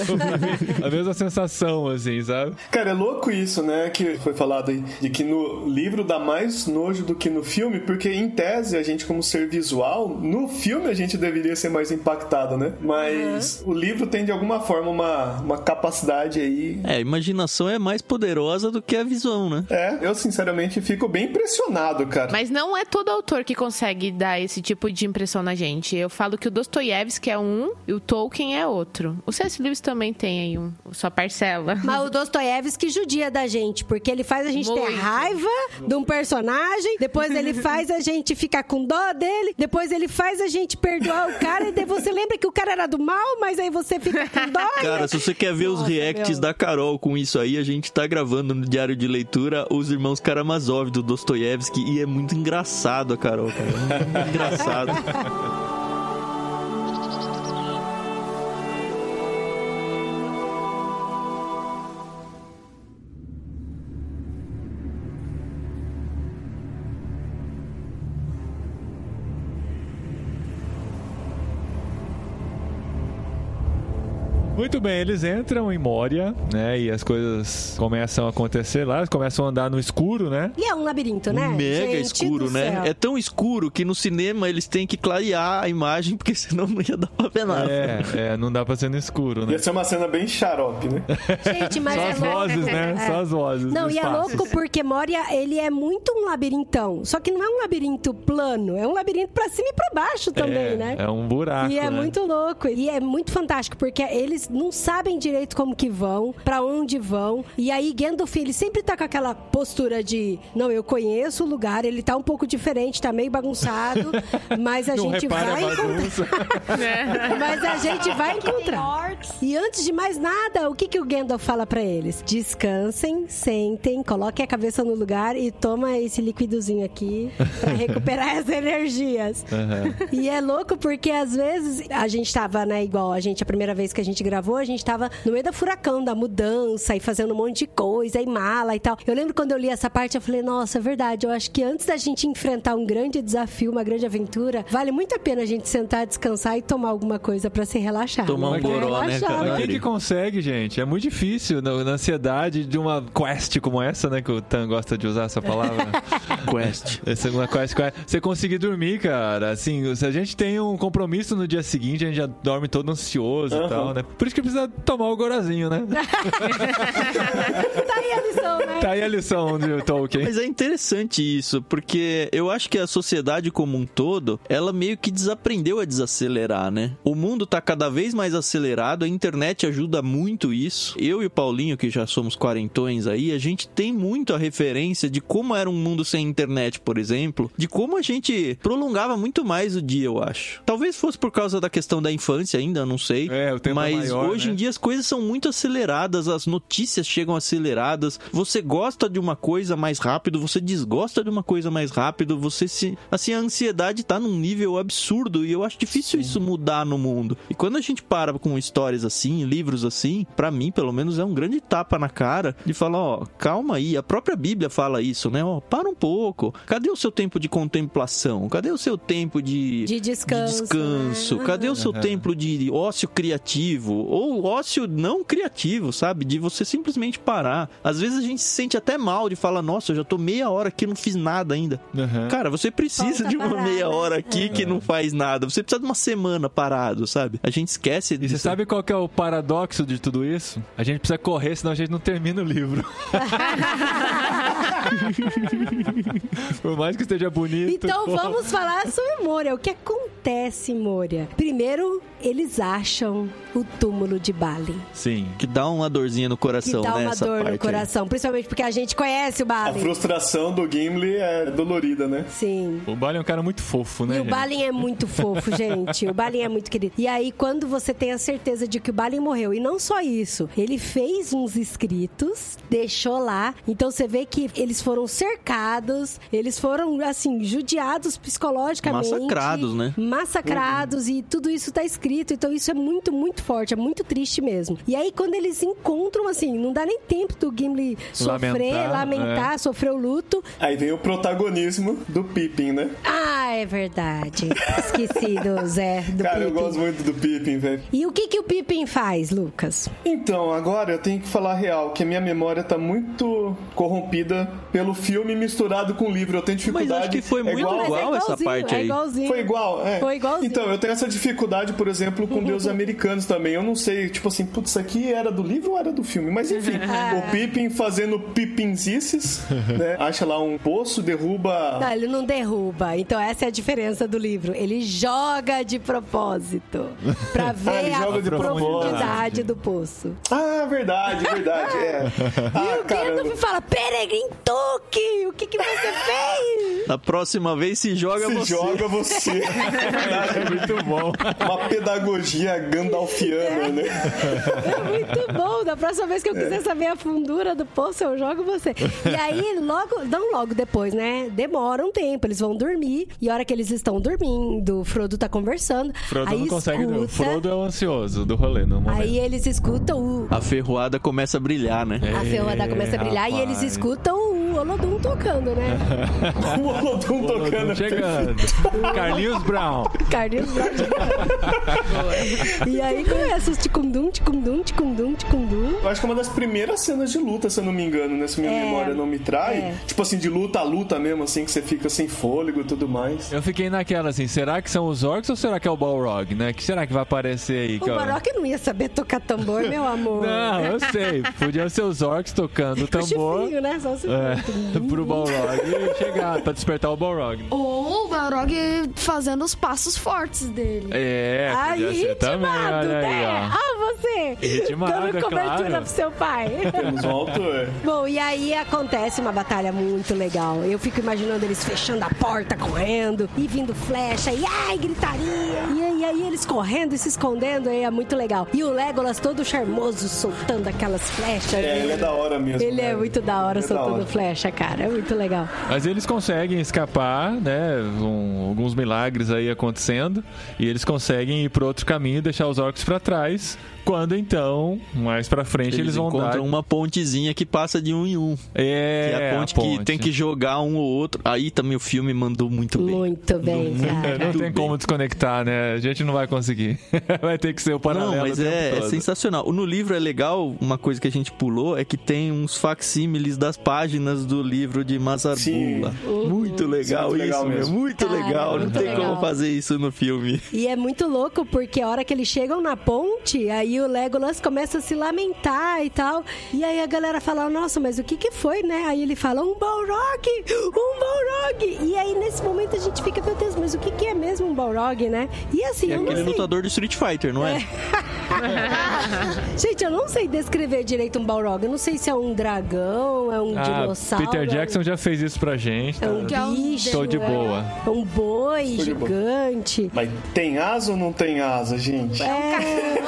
Speaker 2: A mesma sensação, assim, sabe?
Speaker 3: Cara, é louco isso, né? Que foi falado aí, de que no livro dá mais nojo do que no filme, porque em tese a gente, como ser visual, no filme a gente deveria ser mais impactado, né? Mas o livro tem de alguma forma uma, uma capacidade aí.
Speaker 7: É, a imaginação é mais poderosa do que a visão, né?
Speaker 3: É, eu sinceramente fico bem impressionado, cara.
Speaker 6: Mas não é todo autor que consegue dar esse tipo de impressão na gente. Eu falo que o Dostoiévski é um e o Tolkien é outro. O C.S. Lewis também tem aí um, sua parcela.
Speaker 5: Mas o Dostoiévski judia da gente, porque ele faz a gente ter
Speaker 6: Muito.
Speaker 5: raiva de um personagem, depois ele (laughs) faz a gente ficar com dó dele, depois ele faz a gente perdoar o cara, e daí você lembra que o cara era do mal, mas aí você fica com dó.
Speaker 7: Cara, se você quer ver os
Speaker 5: Nossa,
Speaker 7: reacts
Speaker 5: meu.
Speaker 7: da Carol com isso aí, a gente tá gravando no diário de leitura Os Irmãos Karamazov do Dostoiévski e é muito engraçado a Carol, cara. Muito engraçado. (laughs)
Speaker 2: Muito bem, eles entram em Moria, né? E as coisas começam a acontecer lá, eles começam a andar no escuro, né?
Speaker 5: E é um labirinto, né?
Speaker 7: Mega
Speaker 5: Gente
Speaker 7: escuro, né?
Speaker 5: céu.
Speaker 7: É tão escuro que no cinema eles têm que clarear a imagem, porque (laughs) senão não ia dar pra ver nada.
Speaker 2: É, é, não dá pra ser no escuro, né?
Speaker 3: Ia ser uma cena bem xarope, né?
Speaker 5: Gente, mas
Speaker 2: Só
Speaker 5: é
Speaker 2: as
Speaker 5: louco.
Speaker 2: vozes, né?
Speaker 5: É.
Speaker 2: Só as vozes.
Speaker 5: Não, e é louco porque Moria, ele é muito um labirintão. Só que não é um labirinto plano, é um labirinto pra cima e pra baixo também,
Speaker 2: é,
Speaker 5: né?
Speaker 2: É um buraco.
Speaker 5: E é
Speaker 2: né?
Speaker 5: muito louco. E é muito fantástico, porque eles não sabem direito como que vão, pra onde vão. E aí, Gandalf, ele sempre tá com aquela postura de: não, eu conheço o lugar, ele tá um pouco diferente, tá meio bagunçado, (laughs) mas a
Speaker 2: Não
Speaker 5: gente vai
Speaker 2: a
Speaker 5: encontrar. (laughs) Mas a gente vai encontrar. E antes de mais nada, o que, que o Gandalf fala pra eles? Descansem, sentem, coloquem a cabeça no lugar e toma esse liquidozinho aqui pra (laughs) recuperar as energias.
Speaker 2: Aham.
Speaker 5: E é louco porque às vezes a gente tava, né, igual a gente, a primeira vez que a gente gravou, a gente tava no meio da furacão, da mudança e fazendo um monte de coisa e mala e tal. Eu lembro quando eu li essa parte, eu falei, nossa, é verdade, eu acho que antes da gente enfrentar um grande desafio, uma grande aventura, vale muito a pena a gente sentar, descansar e tomar alguma coisa pra se relaxar.
Speaker 7: Tomar um goró, né, cara?
Speaker 2: Mas quem que consegue, gente? É muito difícil na, na ansiedade de uma quest como essa, né? Que o Tan gosta de usar essa palavra. (laughs)
Speaker 7: Quest.
Speaker 2: Essa é uma quest, quest. Você conseguir dormir, cara. Assim, se a gente tem um compromisso no dia seguinte, a gente já dorme todo ansioso e
Speaker 3: Aham.
Speaker 2: tal, né? Por isso que precisa tomar o gorazinho, né? (laughs)
Speaker 5: Tá aí a lição, né?
Speaker 2: tá aí a lição de Tolkien.
Speaker 7: Mas é interessante isso, porque eu acho que a sociedade como um todo, ela meio que desaprendeu a desacelerar, né? O mundo tá cada vez mais acelerado, a internet ajuda muito isso. Eu e o Paulinho, que já somos quarentões aí, a gente tem muito a referência de como era um mundo sem internet, por exemplo, de como a gente prolongava muito mais o dia, eu acho. Talvez fosse por causa da questão da infância ainda, não sei.
Speaker 2: É, o tempo é
Speaker 7: Mas
Speaker 2: maior,
Speaker 7: hoje
Speaker 2: né?
Speaker 7: em dia as coisas são muito aceleradas, as notícias chegam aceleradas. Você gosta de uma coisa mais rápido, você desgosta de uma coisa mais rápido, você se. Assim, a ansiedade tá num nível absurdo e eu acho difícil isso mudar no mundo. E quando a gente para com histórias assim, livros assim, pra mim, pelo menos, é um grande tapa na cara de falar: ó, calma aí. A própria Bíblia fala isso, né? Ó, para um pouco. Cadê o seu tempo de contemplação? Cadê o seu tempo de.
Speaker 5: De descanso,
Speaker 7: descanso?
Speaker 5: né?
Speaker 7: Cadê o seu
Speaker 2: Aham.
Speaker 7: tempo de ócio criativo? Ou ócio não criativo, sabe? De você simplesmente parar. Às vezes a gente se sente até mal de falar, nossa, eu já tô meia hora aqui e não fiz nada ainda.
Speaker 2: Aham.
Speaker 7: Cara, você precisa
Speaker 5: Falta
Speaker 7: de uma
Speaker 5: parar,
Speaker 7: meia hora aqui que não faz nada. Você precisa de uma semana parado, sabe? A gente esquece
Speaker 2: E você
Speaker 7: disso.
Speaker 2: sabe qual que é o paradoxo de tudo isso? A gente precisa correr, senão a gente não termina o livro. (laughs) Por mais que esteja bonito.
Speaker 5: Então vamos falar sobre Moria. O que acontece em Moria? Primeiro, eles acham o túmulo de Balin.
Speaker 2: Sim.
Speaker 7: Que dá uma dorzinha no
Speaker 5: Que
Speaker 7: coração,
Speaker 5: dá
Speaker 7: né?
Speaker 5: uma dor no
Speaker 7: aí.
Speaker 5: coração. Principalmente porque a gente conhece o
Speaker 3: A
Speaker 5: Balin.
Speaker 3: frustração do Gimli é dolorida, né?
Speaker 5: Sim.
Speaker 2: O Balin é um cara muito fofo, né?
Speaker 5: E o? Balin é muito fofo, (laughs) gente. O Balin é muito querido. E aí, quando você tem a certeza de que o Balin morreu, e não só isso, ele fez uns escritos, deixou lá. Então você vê que eles foram cercados, eles foram, assim, judiados psicologicamente.
Speaker 7: Massacrados, né?
Speaker 5: Massacrados, e tudo isso tá escrito. Então isso é muito, muito forte, é muito triste mesmo. E aí, quando eles encontram, assim, não dá nem tempo do Gimli sofrer,
Speaker 2: Lamentar,
Speaker 5: lamentar, sofrer o luto.
Speaker 3: Aí vem o protagonismo do Pippin, né?
Speaker 5: Ah, é verdade. Esqueci do (laughs) Zé, do
Speaker 3: Cara, eu
Speaker 5: Pippin.
Speaker 3: gosto muito do Pippin, velho.
Speaker 5: E o que, que o Pippin faz, Lucas?
Speaker 3: Então, agora eu tenho que falar a real, que a minha memória tá muito corrompida pelo filme misturado com o livro. Eu tenho
Speaker 7: Mas
Speaker 3: dificuldade.
Speaker 7: acho que foi
Speaker 3: é
Speaker 7: muito
Speaker 3: igual,
Speaker 7: igual, essa
Speaker 5: igualzinho,
Speaker 7: parte
Speaker 5: é
Speaker 7: aí.
Speaker 5: igualzinho.
Speaker 3: Foi igual, é.
Speaker 5: Foi igualzinho.
Speaker 3: Então, eu tenho essa dificuldade, por exemplo, com deuses americanos também. Eu não sei, tipo assim, putz, isso aqui era do livro ou era do filme? Mas enfim, (laughs)
Speaker 5: Ah.
Speaker 3: o Pippin fazendo Pippinzices, né? (laughs) Acha lá um poço, derruba.
Speaker 5: Não, ele não derruba. Então essa é a diferença do livro. Ele joga de propósito. (laughs) Pra ver
Speaker 3: ele
Speaker 5: a profundidade do poço.
Speaker 3: Ah, verdade, verdade, é.
Speaker 5: e
Speaker 3: Ah,
Speaker 5: o
Speaker 3: caramba.
Speaker 5: Gandalf fala, Peregrin Toque, o que, que você fez?
Speaker 7: Da próxima vez se joga
Speaker 3: Se
Speaker 7: você.
Speaker 3: joga você.
Speaker 2: É muito bom.
Speaker 3: Uma pedagogia gandalfiana, né?
Speaker 5: É muito bom. Da próxima vez que eu
Speaker 3: É.
Speaker 5: quiser saber a fundura do poço, eu jogo você. E aí, logo, não logo depois, né? Demora um tempo, eles vão dormir. E a hora que eles estão dormindo, o Frodo tá conversando.
Speaker 2: Frodo
Speaker 5: aí
Speaker 2: não consegue.
Speaker 5: escuta,
Speaker 2: O Frodo é o ansioso do rolê no momento.
Speaker 5: Aí eles escutam o.
Speaker 7: A ferroada começa a brilhar, né?
Speaker 5: A ferroada começa a brilhar e eles
Speaker 2: rapaz.
Speaker 5: escutam o Olodum tocando, né? (laughs)
Speaker 3: O Olodum tocando.
Speaker 2: Chegando. (laughs) Carlinhos Brown.
Speaker 5: Carlinhos Brown chegando. (laughs) E aí começa os ticundum, ticundum, ticundum, ticundum.
Speaker 3: Acho que é uma das primeiras cenas de luta, se eu não me engano, né? Se minha
Speaker 5: É,
Speaker 3: memória não me trai.
Speaker 5: é.
Speaker 3: Tipo assim, de luta a luta mesmo, assim, que você fica sem fôlego e tudo mais.
Speaker 2: Eu fiquei naquela assim, será que são os orcs ou será que é o Balrog, né? Que será que vai aparecer aí?
Speaker 5: O
Speaker 2: que é
Speaker 5: Baroque não ia saber tocar tambor, meu amor.
Speaker 2: Não, eu sei. Podia ser os orcs tocando o
Speaker 5: O
Speaker 2: tambor
Speaker 5: chifrinho, né? Só o
Speaker 2: é, (laughs) pro Balrog e chegar pra despertar o Balrog.
Speaker 4: Ou o Balrog fazendo os passos fortes dele.
Speaker 2: É,
Speaker 5: Aí,
Speaker 2: podia ser também,
Speaker 5: ritmado,
Speaker 2: olha aí,
Speaker 5: né?
Speaker 2: ó.
Speaker 5: Ah, você!
Speaker 2: Ritmado,
Speaker 5: Dando
Speaker 2: é
Speaker 5: cobertura
Speaker 2: claro.
Speaker 5: Pro seu pai. (laughs)
Speaker 3: Temos um autor.
Speaker 5: Bom, e aí acontece uma batalha muito legal. Eu fico imaginando eles fechando a porta, correndo, e vindo flecha, e ai, gritaria. E aí, aí eles correndo e se escondendo, aí é muito legal. E o Legolas todo charmoso, soltando aquelas flechas.
Speaker 3: É, ele é da hora mesmo.
Speaker 5: Ele é
Speaker 3: né?
Speaker 5: muito da hora
Speaker 3: Ele é da
Speaker 5: soltando
Speaker 3: hora.
Speaker 5: flecha, cara. É muito legal.
Speaker 2: Mas eles conseguem escapar, né? um- alguns milagres aí acontecendo. E eles conseguem ir pro outro caminho, deixar os orcs pra trás. Quando então, mais pra frente, eles,
Speaker 7: Eles,
Speaker 2: vão dar.
Speaker 7: encontram uma pontezinha que passa de um em um.
Speaker 2: É,
Speaker 7: Que é a ponte, que tem que jogar um ou outro. Aí também o filme mandou muito bem.
Speaker 5: Muito bem, cara.
Speaker 2: não tem
Speaker 7: bem.
Speaker 2: como desconectar, né? A gente não vai conseguir. (laughs) vai ter que ser o paralelo.
Speaker 7: Não, mas
Speaker 2: o tempo
Speaker 7: é, é sensacional. No livro é legal, uma coisa que a gente pulou é que tem uns facsímiles das páginas do livro de Mazarbula.
Speaker 3: Sim.
Speaker 7: Muito legal
Speaker 3: Muito legal
Speaker 7: isso, meu.
Speaker 3: mesmo.
Speaker 7: Muito
Speaker 5: Cara,
Speaker 7: legal. Não
Speaker 5: muito
Speaker 7: tem
Speaker 5: legal.
Speaker 7: como fazer isso no filme.
Speaker 5: E é muito louco porque a hora que eles chegam na ponte, aí o Legolas começa a se lamentar e tal. E aí a galera fala: Nossa, mas o que que foi, né? Aí ele fala: Um Balrog! Um Balrog! E aí nesse momento a gente fica: Meu Deus, mas o que que é mesmo um Balrog, né? E assim,
Speaker 7: É
Speaker 5: eu não
Speaker 7: aquele
Speaker 5: sei.
Speaker 7: lutador do Street Fighter, não é? (laughs)
Speaker 5: Gente, eu não sei descrever direito um Balrog. Eu não sei se é um dragão, é um
Speaker 2: Ah,
Speaker 5: dinossauro.
Speaker 2: Peter Jackson já fez isso pra gente.
Speaker 5: É um
Speaker 2: tá?
Speaker 5: bicho.
Speaker 2: Tô de
Speaker 5: é
Speaker 2: boa.
Speaker 5: um boi
Speaker 3: Tô
Speaker 5: gigante.
Speaker 3: Mas tem asa ou não tem asa, gente?
Speaker 5: É...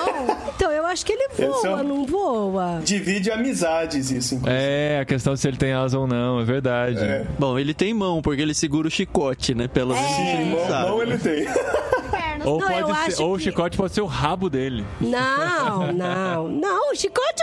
Speaker 5: Então, eu acho que ele voa,
Speaker 3: é um-
Speaker 5: não voa.
Speaker 3: Divide amizades isso, inclusive.
Speaker 2: É, a questão se ele tem asa ou não, é verdade.
Speaker 3: É.
Speaker 7: Bom, ele tem mão, porque ele segura o chicote, né? Pelo menos a
Speaker 3: Sim, mão, mão ele tem.
Speaker 2: Ou,
Speaker 5: Não,
Speaker 2: pode ser, ou o
Speaker 5: que-
Speaker 2: chicote pode ser o rabo dele.
Speaker 5: Não, não, não, o chicote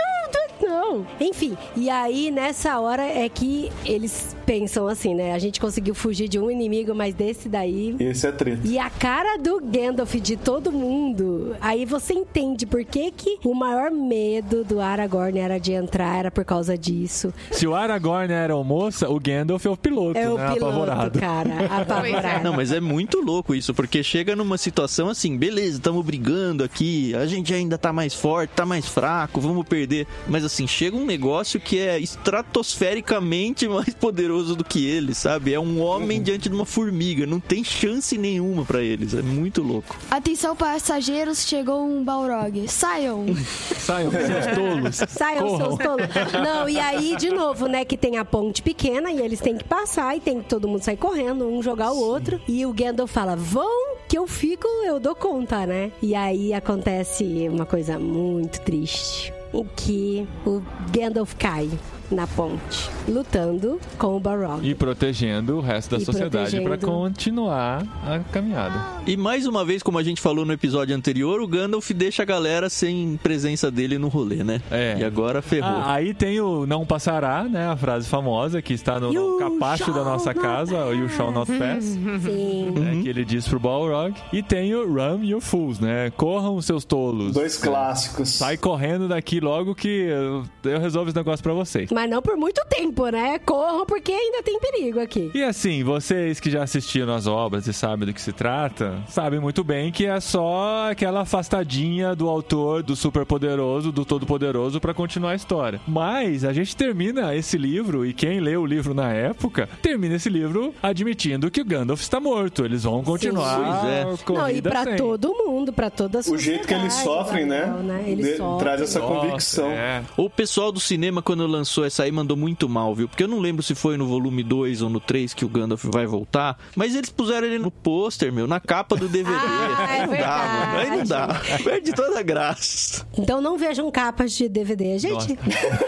Speaker 5: não. Enfim, e aí nessa hora é que eles pensam assim, né? A gente conseguiu fugir de um inimigo, mas desse daí.
Speaker 3: Esse é treta.
Speaker 5: E a cara do Gandalf de todo mundo, aí você entende por que, que o maior medo do Aragorn era de entrar, era por causa disso.
Speaker 2: Se o Aragorn era o moça, o Gandalf é o piloto,
Speaker 5: É o
Speaker 2: né?
Speaker 5: piloto,
Speaker 2: Apavorado.
Speaker 5: cara, (laughs) apavorado.
Speaker 7: Não, mas é muito louco isso, porque chega numa situação assim, beleza, estamos brigando aqui, a gente ainda tá mais forte, tá mais fraco, vamos perder. Mas assim, chega um negócio que é estratosfericamente mais poderoso do que ele, sabe? É um homem diante de uma formiga, não tem chance nenhuma pra eles, é muito louco.
Speaker 4: Atenção, passageiros, chegou um Balrog. Saiam. (laughs)
Speaker 2: Saiam, seus tolos.
Speaker 5: Saiam
Speaker 2: Corram.
Speaker 5: seus tolos. Não, e aí, de novo, né, que tem a ponte pequena e eles têm que passar e tem que todo mundo sair correndo, um jogar o outro. E o Gandalf fala: vão que eu fico, eu dou conta, né? E aí acontece uma coisa muito triste. Em que o Gandalf cai na ponte, lutando com o Balrog.
Speaker 2: E protegendo o resto da
Speaker 5: E
Speaker 2: sociedade pra
Speaker 5: protegendo.
Speaker 2: continuar a caminhada.
Speaker 7: E mais uma vez, como a gente falou no episódio anterior, o Gandalf deixa a galera sem presença dele no rolê, né?
Speaker 2: É.
Speaker 7: E agora ferrou.
Speaker 2: Ah, aí tem o não passará, né? A frase famosa que está no, no capacho da nossa casa, o You Shall Not Pass.
Speaker 5: Sim.
Speaker 2: né, que ele diz pro Balrog. E tem o Run You Fools, né? Corram seus tolos.
Speaker 3: Dois clássicos.
Speaker 2: Sai correndo daqui logo que eu, eu resolvo esse negócio pra vocês.
Speaker 5: Mas não por muito tempo, né? Corram porque ainda tem perigo aqui.
Speaker 2: E assim, vocês que já assistiram as obras e sabem do que se trata, sabem muito bem que é só aquela afastadinha do autor, do superpoderoso, do todo-poderoso pra continuar a história. Mas a gente termina esse livro, e quem lê o livro na época, termina esse livro admitindo que o Gandalf está morto. Eles vão continuar
Speaker 7: Pois é.
Speaker 2: a corrida
Speaker 5: Não, e pra
Speaker 2: sem.
Speaker 5: todo mundo, pra toda a
Speaker 3: O jeito que eles
Speaker 5: sociedade,
Speaker 3: sofrem, né?
Speaker 5: Gabriel, Eles
Speaker 3: De-
Speaker 5: sofrem.
Speaker 3: Traz essa
Speaker 2: Nossa,
Speaker 3: convicção.
Speaker 2: é.
Speaker 7: O pessoal do cinema, quando lançou essa aí mandou muito mal, viu? Porque eu não lembro se foi no volume 2 ou no 3 que o Gandalf vai voltar, mas eles puseram ele no pôster, meu, na capa do DVD. (laughs)
Speaker 5: Ah,
Speaker 7: aí
Speaker 5: é
Speaker 7: não dá, mano. Aí não dá. Perde toda a graça.
Speaker 5: Então não vejam capas de DVD, gente.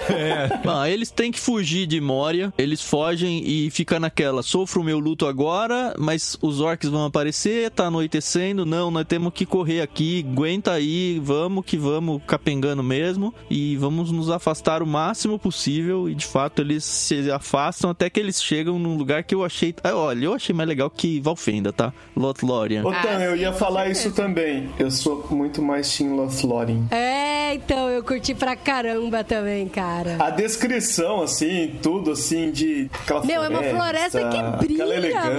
Speaker 5: (laughs)
Speaker 7: Bom, eles têm que fugir de Moria, eles fogem e fica naquela, sofro o meu luto agora, mas os orcs vão aparecer, tá anoitecendo, não, nós temos que correr aqui, aguenta aí, vamos que vamos capengando mesmo e vamos nos afastar o máximo possível e de fato eles se afastam até que eles chegam num lugar que eu achei, ah, olha, eu achei mais legal que Valfenda, tá? Lothlórien.
Speaker 3: Ô, Tan, eu ia falar isso também. Eu sou muito mais Team Lothlórien.
Speaker 5: É, então eu curti pra caramba também, cara.
Speaker 3: A descrição, assim, tudo assim, de aquela
Speaker 5: Meu, é uma floresta que brilha,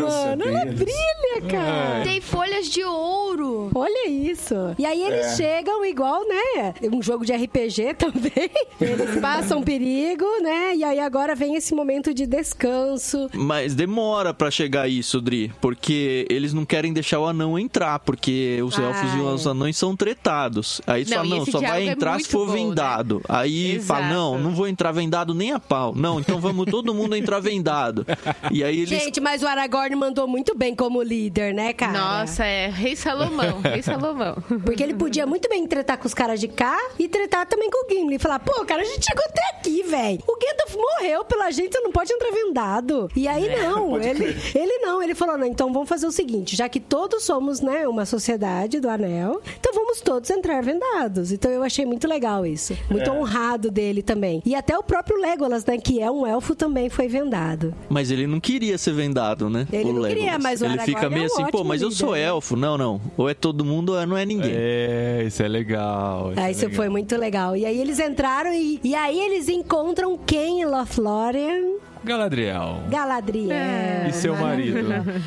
Speaker 5: mano. Ela
Speaker 3: deles.
Speaker 5: brilha, cara.
Speaker 4: Tem folhas de ouro.
Speaker 5: Olha isso. E aí eles
Speaker 3: É.
Speaker 5: chegam igual, né? Um jogo de RPG (laughs) também. Eles passam perigo, né? E aí agora vem esse momento de descanso.
Speaker 7: Mas demora pra chegar isso, Dri, porque eles não querem deixar o anão entrar, porque os
Speaker 5: Ah,
Speaker 7: elfos e os
Speaker 5: é.
Speaker 7: anões são tretados. Aí
Speaker 6: Não,
Speaker 7: falam,
Speaker 6: e
Speaker 7: não, só vai
Speaker 6: é
Speaker 7: entrar se
Speaker 6: muito
Speaker 7: for
Speaker 6: bom, né?
Speaker 7: vendado. Aí fala,
Speaker 6: Exato.
Speaker 7: não, não vou entrar vendado nem a pau. Não, então vamos todo mundo entrar vendado. E aí eles
Speaker 5: Gente, mas o Aragorn mandou muito bem como líder, né, cara?
Speaker 6: Nossa, é Rei Salomão, Rei Salomão. (laughs)
Speaker 5: Porque ele podia muito bem tretar com os caras de cá e tretar também com o Gimli. Falar, pô, cara, a gente chegou até aqui, velho. O Gandalf morreu pela gente, você não pode entrar vendado. E aí, não,
Speaker 3: pode
Speaker 5: ele,
Speaker 3: crer.
Speaker 5: ele não. Ele falou, não, então vamos fazer o seguinte, já que todos somos, né, uma sociedade do Anel, então vamos todos entrar vendados. Então eu achei muito legal isso. Muito
Speaker 3: É.
Speaker 5: honrado dele também. E até o próprio Legolas, né, que é um elfo, também foi vendado.
Speaker 7: Mas ele não queria ser vendado, né?
Speaker 5: Ele
Speaker 7: o
Speaker 5: não queria,
Speaker 7: Legolas.
Speaker 5: mas o
Speaker 7: Ele fica meio
Speaker 5: é um
Speaker 7: assim, pô, mas eu sou
Speaker 5: né?
Speaker 7: elfo. Não, não. Ou é todo mundo ou não é ninguém.
Speaker 2: É, isso é legal. Isso
Speaker 5: Ah,
Speaker 2: é
Speaker 5: isso
Speaker 2: legal.
Speaker 5: foi muito legal. E aí eles entraram e, e aí eles encontram quem em Lothlórien?
Speaker 2: Galadriel.
Speaker 5: Galadriel.
Speaker 2: E seu marido.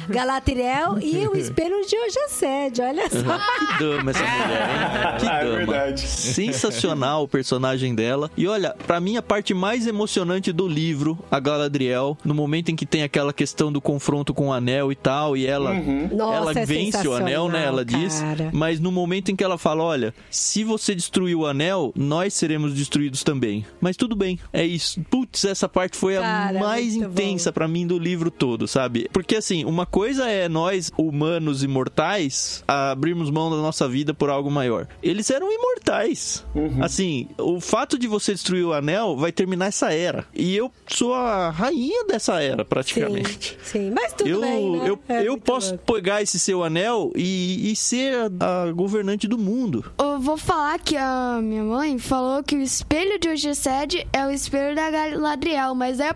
Speaker 5: Galadriel e o espelho de Ojaced, olha só.
Speaker 7: Que dama essa mulher, hein? Que
Speaker 3: É
Speaker 7: dama.
Speaker 3: verdade.
Speaker 7: Sensacional o personagem dela. E olha, pra mim a parte mais emocionante do livro, a Galadriel, no momento em que tem aquela questão do confronto com o anel e tal, e ela,
Speaker 5: Nossa,
Speaker 7: ela
Speaker 5: é
Speaker 7: vence o anel, né? Ela diz.
Speaker 5: cara.
Speaker 7: Mas no momento em que ela fala, olha, se você destruir o anel, nós seremos destruídos também. Mas tudo bem, é isso. Putz, essa parte foi
Speaker 5: Cara,
Speaker 7: a mais
Speaker 5: muito
Speaker 7: intensa pra mim do livro todo, sabe? Porque assim, uma coisa é nós, humanos imortais, abrirmos mão da nossa vida por algo maior. Eles eram imortais. Assim, o fato de você destruir o anel vai terminar essa era. E eu sou a rainha dessa era, praticamente.
Speaker 5: Sim, sim, mas tudo
Speaker 7: Eu,
Speaker 5: bem, né?
Speaker 7: eu,
Speaker 5: É
Speaker 7: eu posso
Speaker 5: louco.
Speaker 7: pegar esse seu anel e, e ser a, a governante do mundo.
Speaker 4: Eu vou falar que a minha mãe falou que o espelho de Ogessed é o espelho da Galadriel, mas é a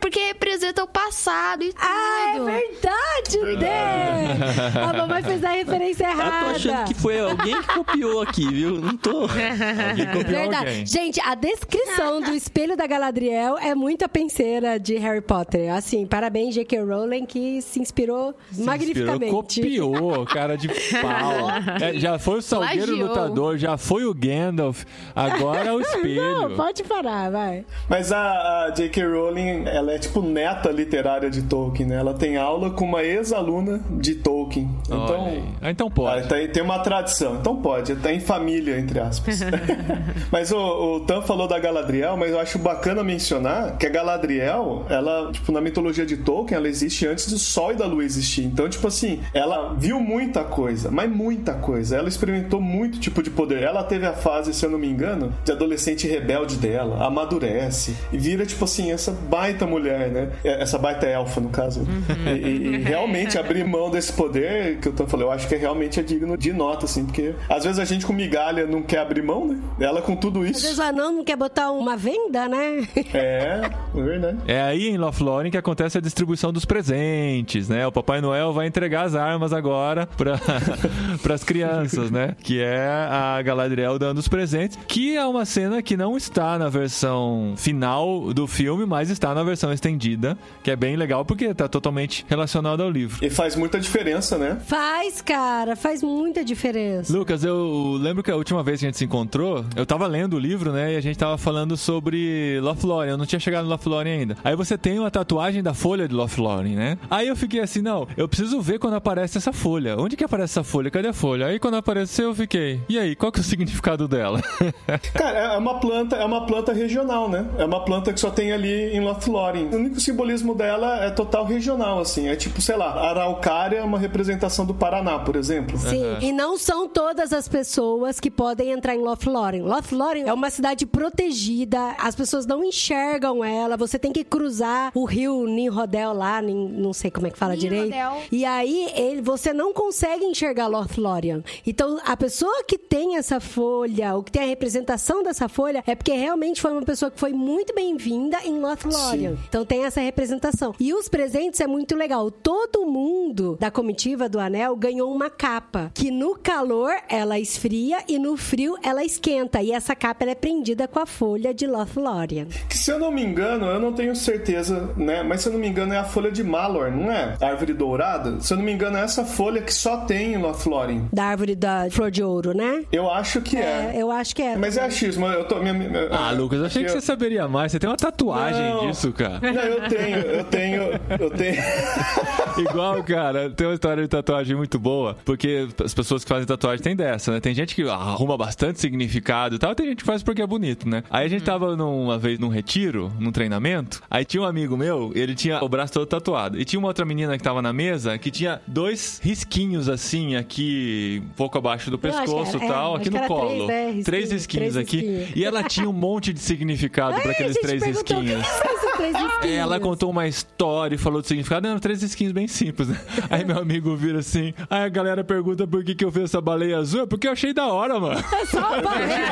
Speaker 4: porque representa o passado e tudo.
Speaker 5: Ah, é verdade, Dê! A mamãe fez a referência
Speaker 7: Eu tô achando
Speaker 5: errada.
Speaker 7: que foi alguém que copiou aqui, viu? Não tô.
Speaker 2: Alguém copiou
Speaker 5: Verdade.
Speaker 2: alguém.
Speaker 5: Gente, a descrição do espelho da Galadriel é muito a penseira de Harry Potter. Assim, parabéns, J.K. Rowling, que se inspirou
Speaker 2: Inspirou,
Speaker 5: magnificamente.
Speaker 2: copiou, cara de pau. É, já foi o Salgueiro
Speaker 6: Plagiou.
Speaker 2: Lutador, já foi o Gandalf, agora é o (laughs) espelho.
Speaker 5: Não, pode parar, vai.
Speaker 3: Mas a, a J.K. Rowling, ela é tipo neta literária de Tolkien, né? Ela tem aula com uma ex-aluna de Tolkien. Então.
Speaker 2: Ah, então pode.
Speaker 3: Ah, tem, tem uma tradição, então pode, tá em família, entre aspas. (laughs) mas o, o Tan falou da Galadriel, mas eu acho bacana mencionar que a Galadriel, ela, tipo, na mitologia de Tolkien, ela existe antes do Sol e da Lua existir. Então, tipo assim, ela viu muita coisa, mas muita coisa. Ela experimentou muito tipo de poder. Ela teve a fase, se eu não me engano, de adolescente rebelde dela, amadurece e vira, tipo assim, essa baita mulher, né? Essa baita elfa, no caso. E, e- e realmente abrir mão desse poder, que eu tô falando, eu acho que é realmente é digno de nota, assim, porque às vezes a gente com migalha não quer abrir mão, né? Ela com tudo
Speaker 5: Às vezes
Speaker 3: isso.
Speaker 5: o anão não quer botar uma venda, né?
Speaker 3: É, é verdade.
Speaker 2: É aí em Lothlórien que acontece a distribuição dos presentes, né? O Papai Noel vai entregar as armas agora para (laughs) as crianças, né? Que é a Galadriel dando os presentes, que é uma cena que não está na versão final do filme, mas está na versão estendida, que é bem legal porque está totalmente relacionado ao livro.
Speaker 3: E faz muita diferença, né?
Speaker 5: Faz, cara, faz muita diferença.
Speaker 2: Lucas, eu lembro que a última vez que a gente se encontrou, eu tava lendo o livro, né? E a gente tava falando sobre Lothlórien. Eu não tinha chegado no Lothlórien ainda. Aí você tem uma tatuagem da folha de Lothlórien, né? Aí eu fiquei assim, não, eu preciso ver quando aparece essa folha. Onde que aparece essa folha? Cadê a folha? Aí quando apareceu eu fiquei, e aí, qual que é o significado dela? (laughs)
Speaker 3: Cara, é uma planta, é uma planta regional, né? É uma planta que só tem ali em Lothlórien. O único simbolismo dela é total regional, assim. É tipo, sei lá, araucária é uma representação do Paraná, por exemplo.
Speaker 5: Sim, e não são todas as pessoas que podem entrar em Lothlórien. Lothlórien é uma cidade protegida, as pessoas não enxergam ela, você tem que cruzar o rio Ninrodel lá, Nin- não sei como é que fala direito.
Speaker 4: Ninrodel.
Speaker 5: E aí ele, você não consegue enxergar Lothlórien. Então a pessoa que tem essa folha, ou que tem a representação dessa folha, é porque realmente foi uma pessoa que foi muito bem-vinda em Lothlórien. Então tem essa representação. E os presentes é muito legal. Todo mundo da comitiva do anel ganhou uma capa, que no calor ela esfria e no frio ela esquenta. E essa capa ela é prendida com a folha de Lothlórien.
Speaker 3: Que se eu não me engano, eu não tenho certeza, né? Mas se eu não me engano é a folha de Malor, não é? A árvore dourada? Se eu não me engano é essa folha que só tem em Lothlórien.
Speaker 5: Da árvore da flor de ouro, né?
Speaker 3: Eu acho que é.
Speaker 5: É, eu acho que é.
Speaker 3: Mas é achismo, eu tô... Minha, minha-
Speaker 2: ah, Lucas, eu achei que
Speaker 3: eu-
Speaker 2: você saberia mais. Você tem uma tatuagem
Speaker 3: Não.
Speaker 2: disso, cara.
Speaker 3: Não, eu tenho, eu tenho, eu tenho... (laughs)
Speaker 2: Igual, cara, tem uma história de tatuagem muito boa, porque as pessoas que fazem tatuagem tem dessa, né? Tem gente que arruma bastante significado e tal, tem gente que faz porque é bonito, né? Aí a gente tava num- uma vez num retiro, num treinamento, aí tinha um amigo meu, ele tinha o braço todo tatuado. E tinha uma outra menina que tava na mesa que tinha dois risquinhos assim, aqui, um pouco abaixo do pescoço e
Speaker 5: é,
Speaker 2: tal,
Speaker 5: acho
Speaker 2: aqui no
Speaker 5: era três,
Speaker 2: colo.
Speaker 5: né, risquinhos,
Speaker 2: três risquinhos
Speaker 5: três
Speaker 2: aqui.
Speaker 5: risquinhos.
Speaker 2: E ela tinha um monte de significado para aqueles três risquinhos.
Speaker 5: "O que são esses três risquinhos?"
Speaker 2: Ela contou uma história e falou do significado. Eram três skins bem simples, né? (laughs) Aí meu amigo vira assim. Aí a galera pergunta por que, que eu fiz essa baleia azul. É porque eu achei da hora, mano.
Speaker 5: Só uma baleia.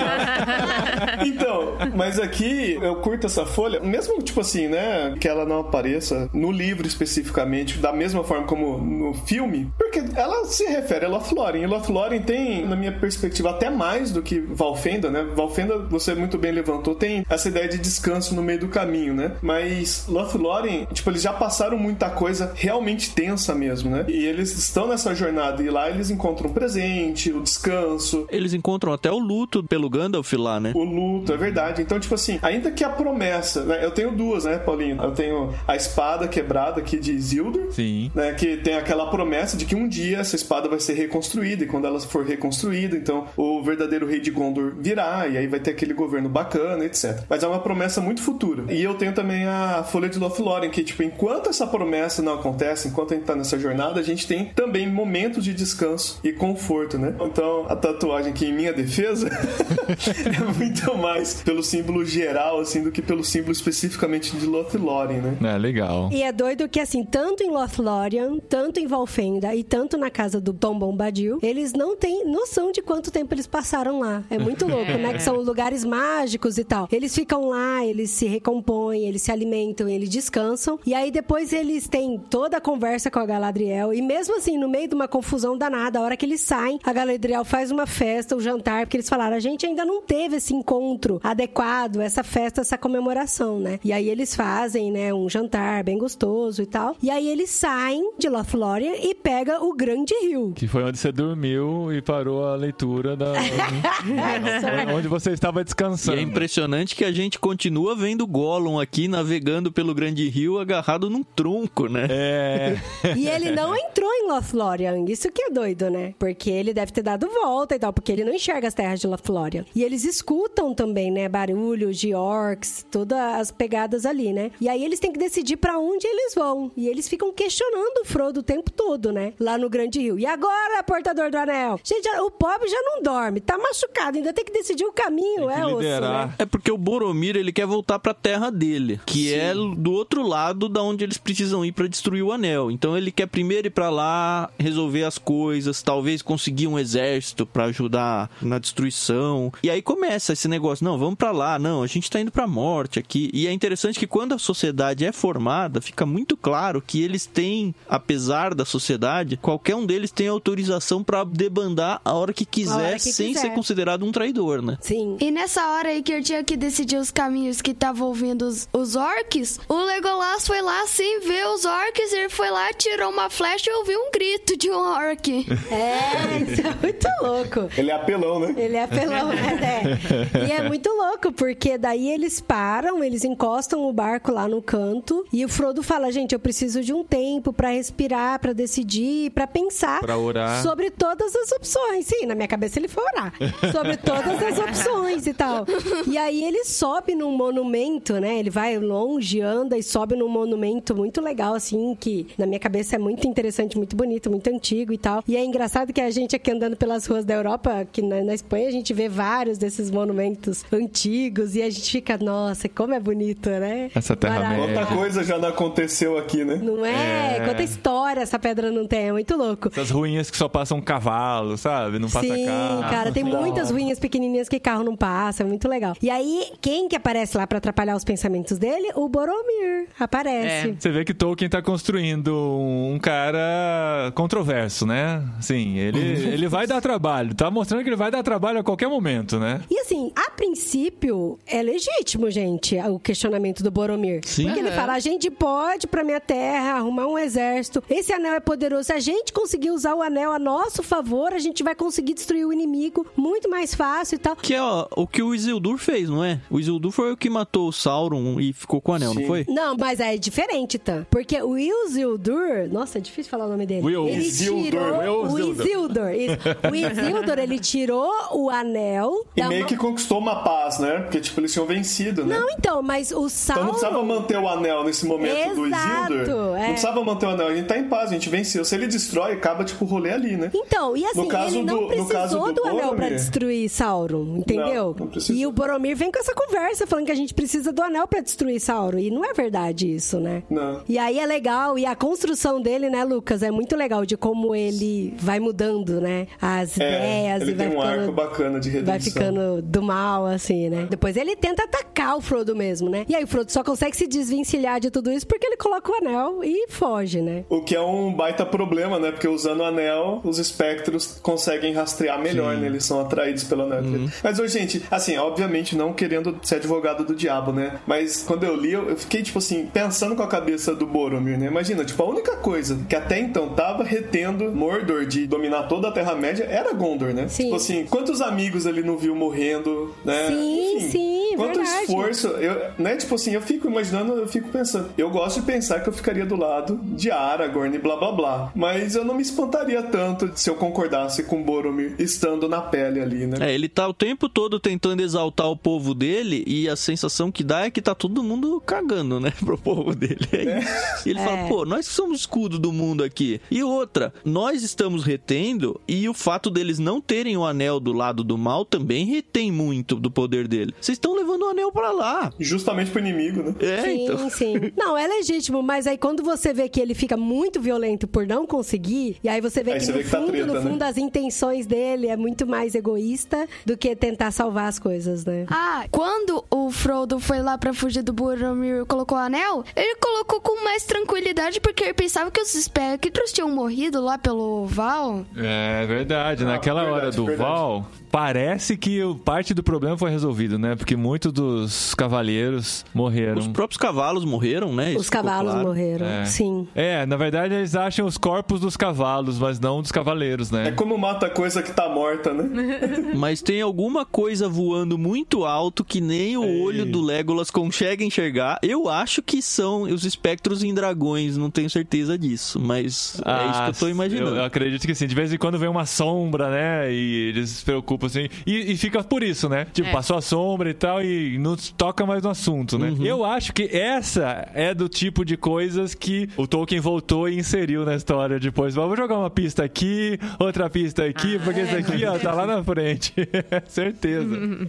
Speaker 5: (laughs)
Speaker 3: Então, mas aqui eu curto essa folha, mesmo tipo assim, né, que ela não apareça no livro especificamente, da mesma forma como no filme, porque ela se refere a Lothlórien. E Lothlórien tem, na minha perspectiva, até mais do que Valfenda, né? Valfenda, você muito bem levantou, tem essa ideia de descanso no meio do caminho, né? Mas Lothlórien, tipo, eles já passaram muita coisa realmente tensa mesmo, né? E eles estão nessa jornada e lá eles encontram o presente, o descanso,
Speaker 7: Eles encontram até o luto pelo Gandalf lá, né?
Speaker 3: o luto, é verdade. Então, tipo assim, ainda que a promessa, né? Eu tenho duas, né, Paulinho? Eu tenho a espada quebrada aqui de Isildur,
Speaker 2: Sim.
Speaker 3: né? Que tem aquela promessa de que um dia essa espada vai ser reconstruída, e quando ela for reconstruída, então o verdadeiro rei de Gondor virá, e aí vai ter aquele governo bacana, etc. Mas é uma promessa muito futura. E eu tenho também a Folha de Lothlórien, que, tipo, enquanto essa promessa não acontece, enquanto a gente tá nessa jornada, a gente tem também momentos de descanso e conforto, né? Então, a tatuagem aqui em minha defesa (laughs) é muito mais pelo símbolo geral, assim, do que pelo símbolo especificamente de Lothlórien, né?
Speaker 2: É, legal.
Speaker 5: E é doido que, assim, tanto em Lothlórien, tanto em Valfenda e tanto na casa do Tom Bombadil, eles não têm noção de quanto tempo eles passaram lá. É muito louco, né? (laughs) Que são lugares mágicos e tal. Eles ficam lá, eles se recompõem, eles se alimentam, eles descansam. E aí depois eles têm toda a conversa com a Galadriel. E mesmo assim, no meio de uma confusão danada, a hora que eles saem, a Galadriel faz uma festa, um jantar, porque eles falaram, a gente ainda não teve esse encontro adequado, essa festa, essa comemoração, né? E aí eles fazem, né, um jantar bem gostoso e tal. E aí eles saem de Lothlórien e pega o Grande Rio.
Speaker 2: Que foi onde você dormiu e parou a leitura da. (laughs) onde você estava
Speaker 7: E
Speaker 2: descansando.
Speaker 7: é impressionante que a gente continua vendo Gollum aqui navegando pelo Grande Rio agarrado num tronco, né?
Speaker 2: É. (laughs)
Speaker 5: E ele não entrou em Lothlórien. Isso que é doido, né? Porque ele deve ter dado volta e tal, porque ele não enxerga as terras de Lothlórien. E eles escutam também, né? Barulhos de orcs, todas as pegadas ali, né? E aí eles têm que decidir pra onde eles vão. E eles ficam questionando o Frodo o tempo todo, né? Lá no Grande Rio. E agora, portador do anel? Gente, já- o pobre já não dorme, tá machucado, ainda tem que decidir o caminho,
Speaker 2: Tem que
Speaker 5: é osso, né?
Speaker 7: É porque o Boromir ele quer voltar pra terra dele, que é do outro lado da onde eles precisam ir pra destruir o anel. Então ele quer primeiro ir pra lá, resolver as coisas, talvez conseguir um exército pra ajudar na destruição. E aí começa esse negócio, não, vamos pra lá, não, a gente tá indo pra morte aqui. E é interessante que quando a sociedade é formada, fica muito claro que eles têm, apesar da sociedade, qualquer um deles tem autorização pra debandar a hora que quiser,
Speaker 5: hora que
Speaker 7: sem
Speaker 5: quiser.
Speaker 7: ser considerado um traidor, né?
Speaker 5: Sim.
Speaker 4: E nessa hora aí que eu tinha que decidir os caminhos que estavam ouvindo os, os orcs, o Legolas foi lá sem ver os orcs e ele foi lá, tirou uma flecha e ouviu um grito de um orc. (laughs)
Speaker 5: É, isso é muito louco.
Speaker 3: Ele é apelão, né?
Speaker 5: Ele é apelão, (laughs) né? É. E é muito louco, porque daí eles param, eles encostam o barco lá no canto e o Frodo fala: gente, eu preciso de um tempo pra respirar, pra decidir, pra pensar
Speaker 2: Pra orar.
Speaker 5: sobre todas as opções. Sim, na minha cabeça ele foi orar. sobre todas as opções e tal. E aí ele sobe num monumento, né? Ele vai longe, anda e sobe num monumento muito legal, assim, que na minha cabeça é muito interessante, muito bonito, muito antigo e tal. E é engraçado que a gente aqui andando pelas ruas da Europa, que na, na Espanha a gente vê vários desses monumentos antigos e a gente fica, nossa, como é bonito, né?
Speaker 2: Essa Terra-média.
Speaker 3: Quanta coisa já não aconteceu aqui, né?
Speaker 5: Não é?
Speaker 2: É.
Speaker 5: Quanta história essa pedra não tem, é muito louco.
Speaker 2: Essas ruínas que só passam um cavalo, sabe? Não passa
Speaker 5: Sim,
Speaker 2: carro.
Speaker 5: cara, tem muitas ruínas pequenininhas que carro não passa, é muito legal. E aí, quem que aparece lá pra atrapalhar os pensamentos dele? O Boromir aparece.
Speaker 2: Você vê que Tolkien tá construindo um cara controverso, né? Sim, ele, ele vai dar trabalho. Tá mostrando que ele vai dar trabalho a qualquer momento, né?
Speaker 5: E assim, a princípio, é legítimo, gente, o questionamento do Boromir.
Speaker 7: Sim.
Speaker 5: Porque ele fala: a gente pode ir pra minha terra, arrumar um exército. Esse anel é poderoso. Se a gente conseguir usar o anel a nosso favor, a gente vai conseguir destruir o inimigo muito mais fácil e tal.
Speaker 7: Que é ó, o que o Isildur fez, não é? O Isildur foi o que matou o Sauron e ficou com o anel,
Speaker 3: Sim.
Speaker 7: não foi?
Speaker 5: Não, mas é diferente, tá? Porque o Isildur... Nossa, é difícil falar o nome dele.
Speaker 2: Will.
Speaker 5: Ele
Speaker 3: Isildur.
Speaker 5: tirou... O
Speaker 2: Isildur.
Speaker 5: Isildur. isso. O Isildur, ele tirou o anel...
Speaker 3: E meio
Speaker 5: mão-
Speaker 3: que conquistou uma paz, né? Porque, tipo, eles tinham vencido, né?
Speaker 5: Não, então, mas o
Speaker 3: Então
Speaker 5: Sauron...
Speaker 3: não precisava manter o anel nesse momento do
Speaker 5: Exato,
Speaker 3: Isildur.
Speaker 5: é.
Speaker 3: Não precisava manter o anel. A gente tá em paz, a gente venceu. Se ele destrói, acaba, tipo, o rolê ali, né?
Speaker 5: Então, e assim,
Speaker 3: No caso
Speaker 5: ele não
Speaker 3: do- no
Speaker 5: precisou
Speaker 3: caso do
Speaker 5: do, anel pra
Speaker 3: Boromir-
Speaker 5: destruir Sauron, entendeu?
Speaker 3: Não, não
Speaker 5: e o Boromir vem com essa conversa falando que a gente precisa do anel pra destruir Sauron. E não é verdade isso, né?
Speaker 3: Não.
Speaker 5: E aí é legal, e a construção dele, né, Lucas, é muito legal de como ele vai mudando, né? As
Speaker 3: É,
Speaker 5: ideias
Speaker 3: ele
Speaker 5: e vai
Speaker 3: tem um
Speaker 5: ficando.
Speaker 3: arco bacana de redenção.
Speaker 5: Vai ficando do mal, assim, né? Depois ele tenta atacar o Frodo mesmo, né? E aí o Frodo só consegue se desvencilhar de tudo isso porque ele coloca o anel e foge, né?
Speaker 3: O que é um baita problema, né? Porque usando o anel, os espectros conseguem rastrear melhor, né? Eles são atraídos pelo anel.
Speaker 2: Uhum.
Speaker 3: Mas, ô, gente, assim, obviamente não querendo ser advogado do diabo, né? Mas quando eu li, eu eu fiquei, tipo assim, pensando com a cabeça do Boromir, né? Imagina, tipo, a única coisa que até então tava retendo Mordor de dominar toda a Terra-média era Gondor, né?
Speaker 5: Sim.
Speaker 3: Tipo assim, quantos amigos ele não viu morrendo, né?
Speaker 5: Sim,
Speaker 3: Enfim,
Speaker 5: sim,
Speaker 3: Quanto
Speaker 5: verdade.
Speaker 3: esforço, eu, né? Tipo assim, eu fico imaginando, eu fico pensando. Eu gosto de pensar que eu ficaria do lado de Aragorn e blá blá blá. Mas eu não me espantaria tanto se eu concordasse com Boromir estando na pele ali, né?
Speaker 7: É, ele tá o tempo todo tentando exaltar o povo dele e a sensação que dá é que tá todo mundo cagando, né, (laughs) pro povo dele. É. E ele
Speaker 5: É.
Speaker 7: fala, pô, nós que somos o escudo do mundo aqui. E outra, nós estamos retendo e o fato deles não terem o anel do lado do mal também retém muito do poder dele. Vocês estão levando o anel pra lá.
Speaker 3: Justamente pro inimigo, né?
Speaker 7: É,
Speaker 5: sim,
Speaker 7: então.
Speaker 5: sim. Não, é legítimo, mas aí quando você vê que ele fica muito violento por não conseguir, e aí você vê
Speaker 3: Aí
Speaker 5: que
Speaker 3: você
Speaker 5: no
Speaker 3: vê que tá
Speaker 5: fundo,
Speaker 3: treta,
Speaker 5: no
Speaker 3: né?
Speaker 5: fundo, as intenções dele é muito mais egoísta do que tentar salvar as coisas, né?
Speaker 4: Ah, quando o Frodo foi lá pra fugir do Boromir colocou o anel, ele colocou com mais tranquilidade porque ele pensava que os espectros tinham morrido lá pelo Val.
Speaker 2: É verdade.
Speaker 3: Ah,
Speaker 2: Naquela
Speaker 3: verdade,
Speaker 2: hora do
Speaker 3: verdade.
Speaker 2: Val, parece que parte do problema foi resolvido, né? Porque muitos dos cavaleiros morreram.
Speaker 7: Os próprios cavalos morreram, né? Isso
Speaker 5: Os cavalos
Speaker 7: claro.
Speaker 5: morreram,
Speaker 2: É.
Speaker 5: sim.
Speaker 2: É, na verdade eles acham os corpos dos cavalos, mas não dos cavaleiros,
Speaker 3: É
Speaker 2: né?
Speaker 3: como mata coisa que tá morta, né?
Speaker 7: Mas tem alguma coisa voando muito alto que nem o
Speaker 3: Ei.
Speaker 7: olho do Legolas consegue enxergar. Eu acho que são os espectros em dragões, não tenho certeza disso, mas é isso que eu tô imaginando.
Speaker 2: Ah, Eu, eu acredito que sim. De vez em quando vem uma sombra, né? E eles se preocupam assim. E, e fica por isso, né? Tipo,
Speaker 6: É.
Speaker 2: passou a sombra e tal e não toca mais no assunto, né?
Speaker 7: Uhum.
Speaker 2: Eu acho que essa é do tipo de coisas que o Tolkien voltou e inseriu na história depois. Vamos jogar uma pista aqui, outra pista aqui,
Speaker 6: Ah,
Speaker 2: porque esse aqui, ó, tá lá na frente. (laughs) Certeza.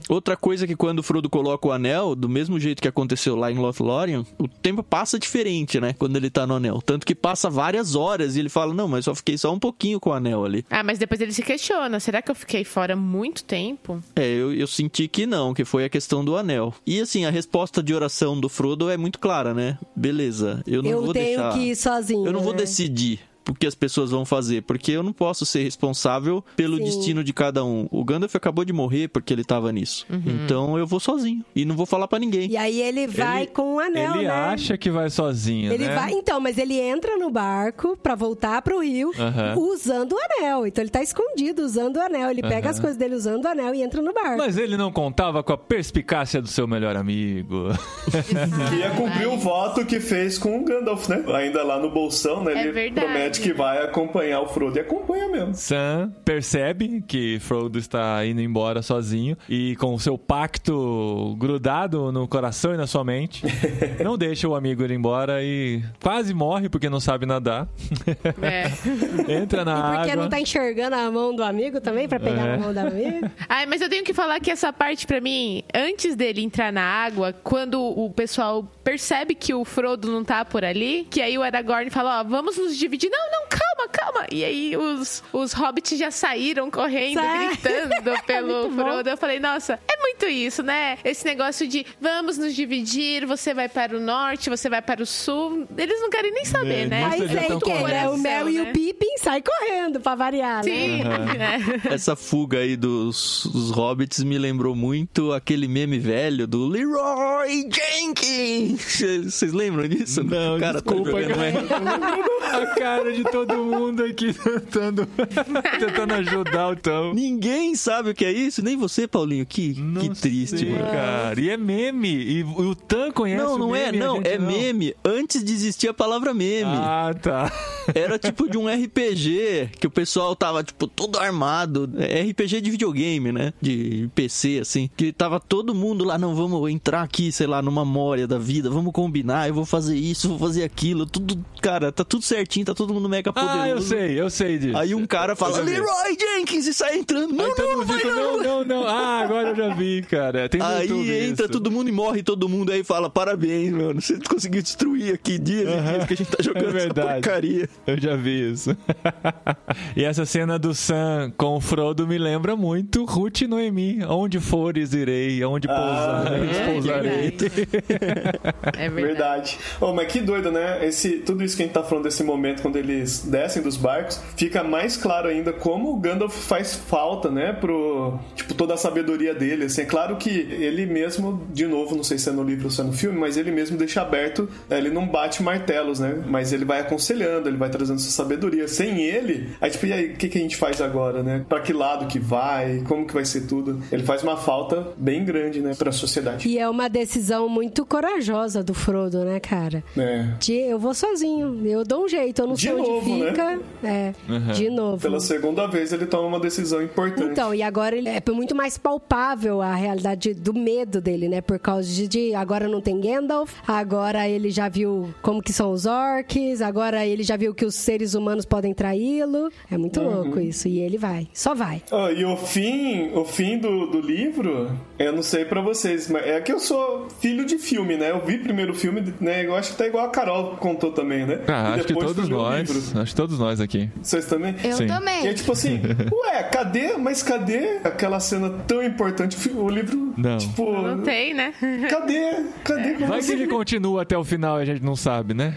Speaker 7: Outra coisa que quando o Frodo coloca o anel, do mesmo jeito que aconteceu lá em Lothlórien, o tempo passa diferente, né? Quando ele tá no anel. Tanto que passa várias horas e ele fala, não, mas só fiquei só um pouquinho com o anel ali.
Speaker 6: Ah, mas depois ele se questiona. Será que eu fiquei fora muito tempo?
Speaker 7: É, eu, eu senti que não, que foi a questão do anel. E assim, a resposta de oração do Frodo é muito clara, né? Beleza, eu não
Speaker 5: eu
Speaker 7: vou
Speaker 5: tenho
Speaker 7: deixar...
Speaker 5: que ir sozinho.
Speaker 7: Eu não vou
Speaker 5: né?
Speaker 7: decidir. O que as pessoas vão fazer, porque eu não posso ser responsável pelo
Speaker 5: Sim.
Speaker 7: destino de cada um. O Gandalf acabou de morrer porque ele tava nisso. Então eu vou sozinho e não vou falar pra ninguém.
Speaker 5: E aí ele vai
Speaker 2: Ele-
Speaker 5: com um anel,
Speaker 2: Ele
Speaker 5: né?
Speaker 2: acha que vai sozinho,
Speaker 5: Ele
Speaker 2: né?
Speaker 5: vai, então, mas ele entra no barco pra voltar pro rio
Speaker 2: Aham.
Speaker 5: usando o anel. Então ele tá escondido usando o anel. Ele pega
Speaker 2: Aham.
Speaker 5: as coisas dele usando o anel e entra no barco.
Speaker 2: Mas ele não contava com a perspicácia do seu melhor amigo. (laughs)
Speaker 3: Que ia cumprir o voto que fez com o Gandalf, né? Ainda lá no bolsão, né?
Speaker 6: É
Speaker 3: Ele
Speaker 6: verdade.
Speaker 3: promete que vai acompanhar o Frodo e acompanha mesmo.
Speaker 2: Sam percebe que Frodo está indo embora sozinho e com o seu pacto grudado no coração e na sua mente, (laughs) não deixa o amigo ir embora e quase morre porque não sabe nadar.
Speaker 6: É. (laughs)
Speaker 2: Entra na
Speaker 5: E porque
Speaker 2: água.
Speaker 5: não tá enxergando a mão do amigo também, pra pegar
Speaker 2: É.
Speaker 5: a mão do amigo?
Speaker 6: Ai, mas eu tenho que falar que essa parte pra mim, antes dele entrar na água, quando o pessoal percebe que o Frodo não tá por ali, que aí o Aragorn fala, ó, vamos nos dividir. Não, não, calma. E aí os, os hobbits já saíram correndo,
Speaker 5: Sai.
Speaker 6: gritando (laughs) pelo
Speaker 5: Muito bom.
Speaker 6: Frodo. Eu falei, nossa, é muito isso, né? Esse negócio de vamos nos dividir, você vai para o norte, você vai para o sul. Eles não querem nem saber,
Speaker 2: É,
Speaker 6: né?
Speaker 5: Aí tem
Speaker 2: tão
Speaker 5: quem, né?
Speaker 6: coração,
Speaker 5: O Mel e
Speaker 6: né?
Speaker 5: o Pippin saem correndo pra variar, né?
Speaker 6: Sim. (laughs) É.
Speaker 7: Essa fuga aí dos, dos hobbits me lembrou muito aquele meme velho do Leroy Jenkins. Vocês lembram disso?
Speaker 2: Não,
Speaker 7: O cara tá
Speaker 2: desculpa,
Speaker 7: jogando
Speaker 2: cara. A cara de todo mundo aqui (laughs) tentando, tentando ajudar o Tom.
Speaker 7: Ninguém sabe o que é isso, nem você, Paulinho. Que,
Speaker 2: Não
Speaker 7: que triste,
Speaker 2: sei,
Speaker 7: mano.
Speaker 2: cara. E é meme. E o Tan conhece
Speaker 7: Não,
Speaker 2: o
Speaker 7: não é,
Speaker 2: meme, a
Speaker 7: não. É meme antes de existir a palavra meme.
Speaker 2: Ah, tá.
Speaker 7: Era tipo de um RPG que o pessoal tava, tipo, todo armado. É RPG de videogame, né? De PC, assim. Que tava todo mundo lá, não, vamos entrar aqui, sei lá, numa mória da vida, vamos combinar, eu vou fazer isso, vou fazer aquilo. Tudo, cara, tá tudo certinho, tá todo mundo mega poderoso.
Speaker 2: Ah, eu sei, eu sei disso.
Speaker 7: Aí um cara fala. Leroy Jenkins, e sai entrando. Não, não, vai
Speaker 2: fica,
Speaker 7: não.
Speaker 2: não, não, não. Ah, agora eu já vi, cara. Tem
Speaker 7: Aí
Speaker 2: YouTube
Speaker 7: entra
Speaker 2: isso.
Speaker 7: todo mundo e morre todo mundo. Aí fala, parabéns, mano. Você conseguiu destruir aqui dias e dias que a gente tá jogando
Speaker 2: É
Speaker 7: essa porcaria.
Speaker 2: Eu já vi isso. (laughs) e essa cena do Sam com o Frodo me lembra muito Ruth e Noemi. Onde fores irei, onde
Speaker 3: Ah,
Speaker 2: pousares,
Speaker 6: é
Speaker 2: pousarei.
Speaker 6: É verdade. (laughs)
Speaker 3: Verdade. Oh, mas que doido, né? Esse, tudo isso que a gente tá falando desse momento, quando eles descem dos barcos, fica mais claro ainda como o Gandalf faz falta, né? Pro. Tipo, toda a sabedoria dele. Assim, é claro que ele mesmo, de novo, não sei se é no livro ou se é no filme, mas ele mesmo deixa aberto. né, Ele não bate martelos, né? Mas ele vai aconselhando, ele vai trazendo essa sabedoria. Sem ele, aí, tipo, e aí, o que, que a gente faz agora, né? Pra que lado que vai? Como que vai ser tudo? Ele faz uma falta bem grande, né? Pra sociedade.
Speaker 5: E é uma decisão muito corajosa do Frodo, né, cara?
Speaker 3: É.
Speaker 5: De, eu vou sozinho, eu dou um jeito, eu não
Speaker 3: De
Speaker 5: sei
Speaker 3: novo,
Speaker 5: onde
Speaker 3: né?
Speaker 5: É, de novo.
Speaker 3: Pela segunda vez ele toma uma decisão importante.
Speaker 5: Então, e agora ele é muito mais palpável a realidade do medo dele, né? Por causa de, de agora não tem Gandalf, agora ele já viu como que são os orcs, agora ele já viu que os seres humanos podem traí-lo. É muito
Speaker 3: Uhum.
Speaker 5: louco isso. E ele vai, só vai.
Speaker 3: Ah, e o fim, o fim do, do livro, eu não sei pra vocês, mas é que eu sou filho de filme, né? Eu vi primeiro o filme, né? Eu acho que tá igual a Carol contou também, né?
Speaker 2: Ah,
Speaker 3: E
Speaker 2: acho que
Speaker 3: depois
Speaker 2: todos nós.
Speaker 3: livro.
Speaker 2: Acho que todos nós aqui.
Speaker 3: Vocês também?
Speaker 4: Eu
Speaker 2: Sim.
Speaker 4: também.
Speaker 3: E é tipo assim, (laughs) ué, cadê? Mas cadê aquela cena tão importante? O livro,
Speaker 2: Não.
Speaker 3: tipo.
Speaker 6: Não tem, né?
Speaker 3: Cadê? Cadê? Como
Speaker 2: Vai que ele continua até o final e a gente não sabe, né?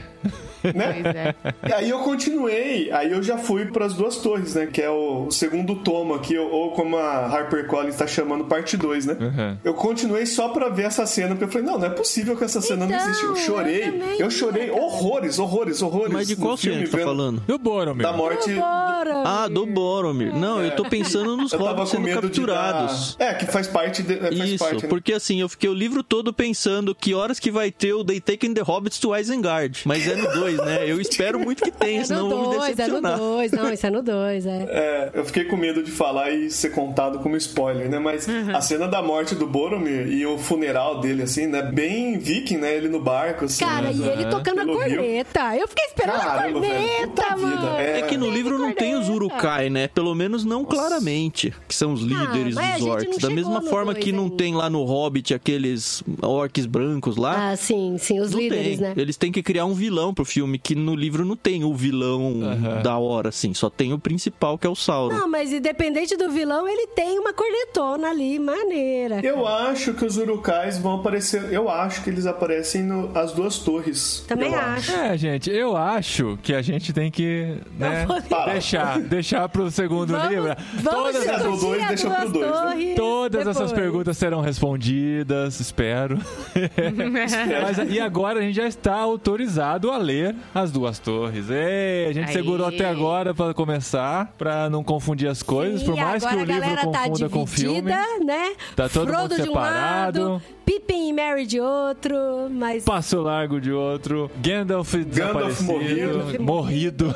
Speaker 3: né?
Speaker 6: Pois é.
Speaker 3: E aí eu continuei, aí eu já fui para as duas torres, né? Que é o segundo tomo aqui, ou como a HarperCollins tá chamando, parte 2, né?
Speaker 2: Uhum.
Speaker 3: Eu continuei só pra ver essa cena, porque eu falei, não, não é possível que essa cena não
Speaker 5: Então,
Speaker 3: existe. Eu chorei,
Speaker 5: eu
Speaker 3: eu chorei horrores, horrores, horrores.
Speaker 7: Mas de qual
Speaker 3: filme,
Speaker 7: cena que tá
Speaker 3: vendo
Speaker 7: falando?
Speaker 2: E o Boromir?
Speaker 3: Da morte.
Speaker 5: Bora,
Speaker 7: Ah, do Boromir. Não, eu tô pensando nos hobbits sendo capturados.
Speaker 3: dar... É, que faz parte. De... é, Faz
Speaker 7: Isso,
Speaker 3: parte, né?
Speaker 7: porque assim, eu fiquei o livro todo pensando que horas que vai ter o They Taken the Hobbits to Isengard. Mas é no 2, né? Eu espero muito que tenha,
Speaker 5: É
Speaker 7: senão eu vou me
Speaker 5: 2, é no
Speaker 7: decepcionar.
Speaker 5: 2. Não, isso é no 2, é.
Speaker 3: É, eu fiquei com medo de falar e ser contado como spoiler, né? Mas
Speaker 5: Uhum.
Speaker 3: a cena da morte do Boromir e o funeral dele, assim, né? Bem viking, né? Ele no barco, assim.
Speaker 5: Cara, e ele tocando a
Speaker 3: rio.
Speaker 5: corneta. Eu fiquei esperando a
Speaker 3: Caramba, velho.
Speaker 5: corneta,
Speaker 3: Puta vida. É,
Speaker 7: É que no livro não tem os Urukai, né? Pelo menos não claramente, que são os líderes
Speaker 5: Ah, mas a
Speaker 7: dos orcs. Da mesma forma que não
Speaker 5: ainda.
Speaker 7: tem lá no Hobbit aqueles orcs brancos lá.
Speaker 5: Ah, sim, sim, os líderes,
Speaker 7: tem.
Speaker 5: né?
Speaker 7: Eles têm que criar um vilão pro filme, que no livro não tem o vilão da hora, assim. Só tem o principal, que é o Sauron.
Speaker 5: Não, mas independente do vilão, ele tem uma cornetona ali, maneira.
Speaker 3: Eu acho que os Urukais vão aparecer. Eu acho que eles aparecem no, as duas torres.
Speaker 5: Também
Speaker 3: Eu
Speaker 5: acho.
Speaker 2: É, gente, eu acho que a gente tem que né, deixar, deixar pro segundo
Speaker 5: Vamos,
Speaker 2: livro.
Speaker 5: vamos
Speaker 2: Todas,
Speaker 5: discutir
Speaker 3: dois,
Speaker 5: as
Speaker 3: deixa pro dois, né?
Speaker 5: torres
Speaker 2: todas essas
Speaker 5: depois.
Speaker 2: perguntas serão respondidas, espero. (laughs) Mas, e agora a gente já está autorizado a ler as duas torres. Ei, a gente
Speaker 6: Aê.
Speaker 2: segurou até agora para começar, para não confundir as coisas,
Speaker 5: Sim,
Speaker 2: por mais que o livro
Speaker 5: a galera tá
Speaker 2: confunda com o filme.
Speaker 5: né?
Speaker 2: Tá todo mundo
Speaker 5: Frodo de um
Speaker 2: separado.
Speaker 5: Pippin e Mary de outro, mas
Speaker 2: Passo largo de outro, Gandalf desaparecido,
Speaker 3: morrido.
Speaker 2: morrido.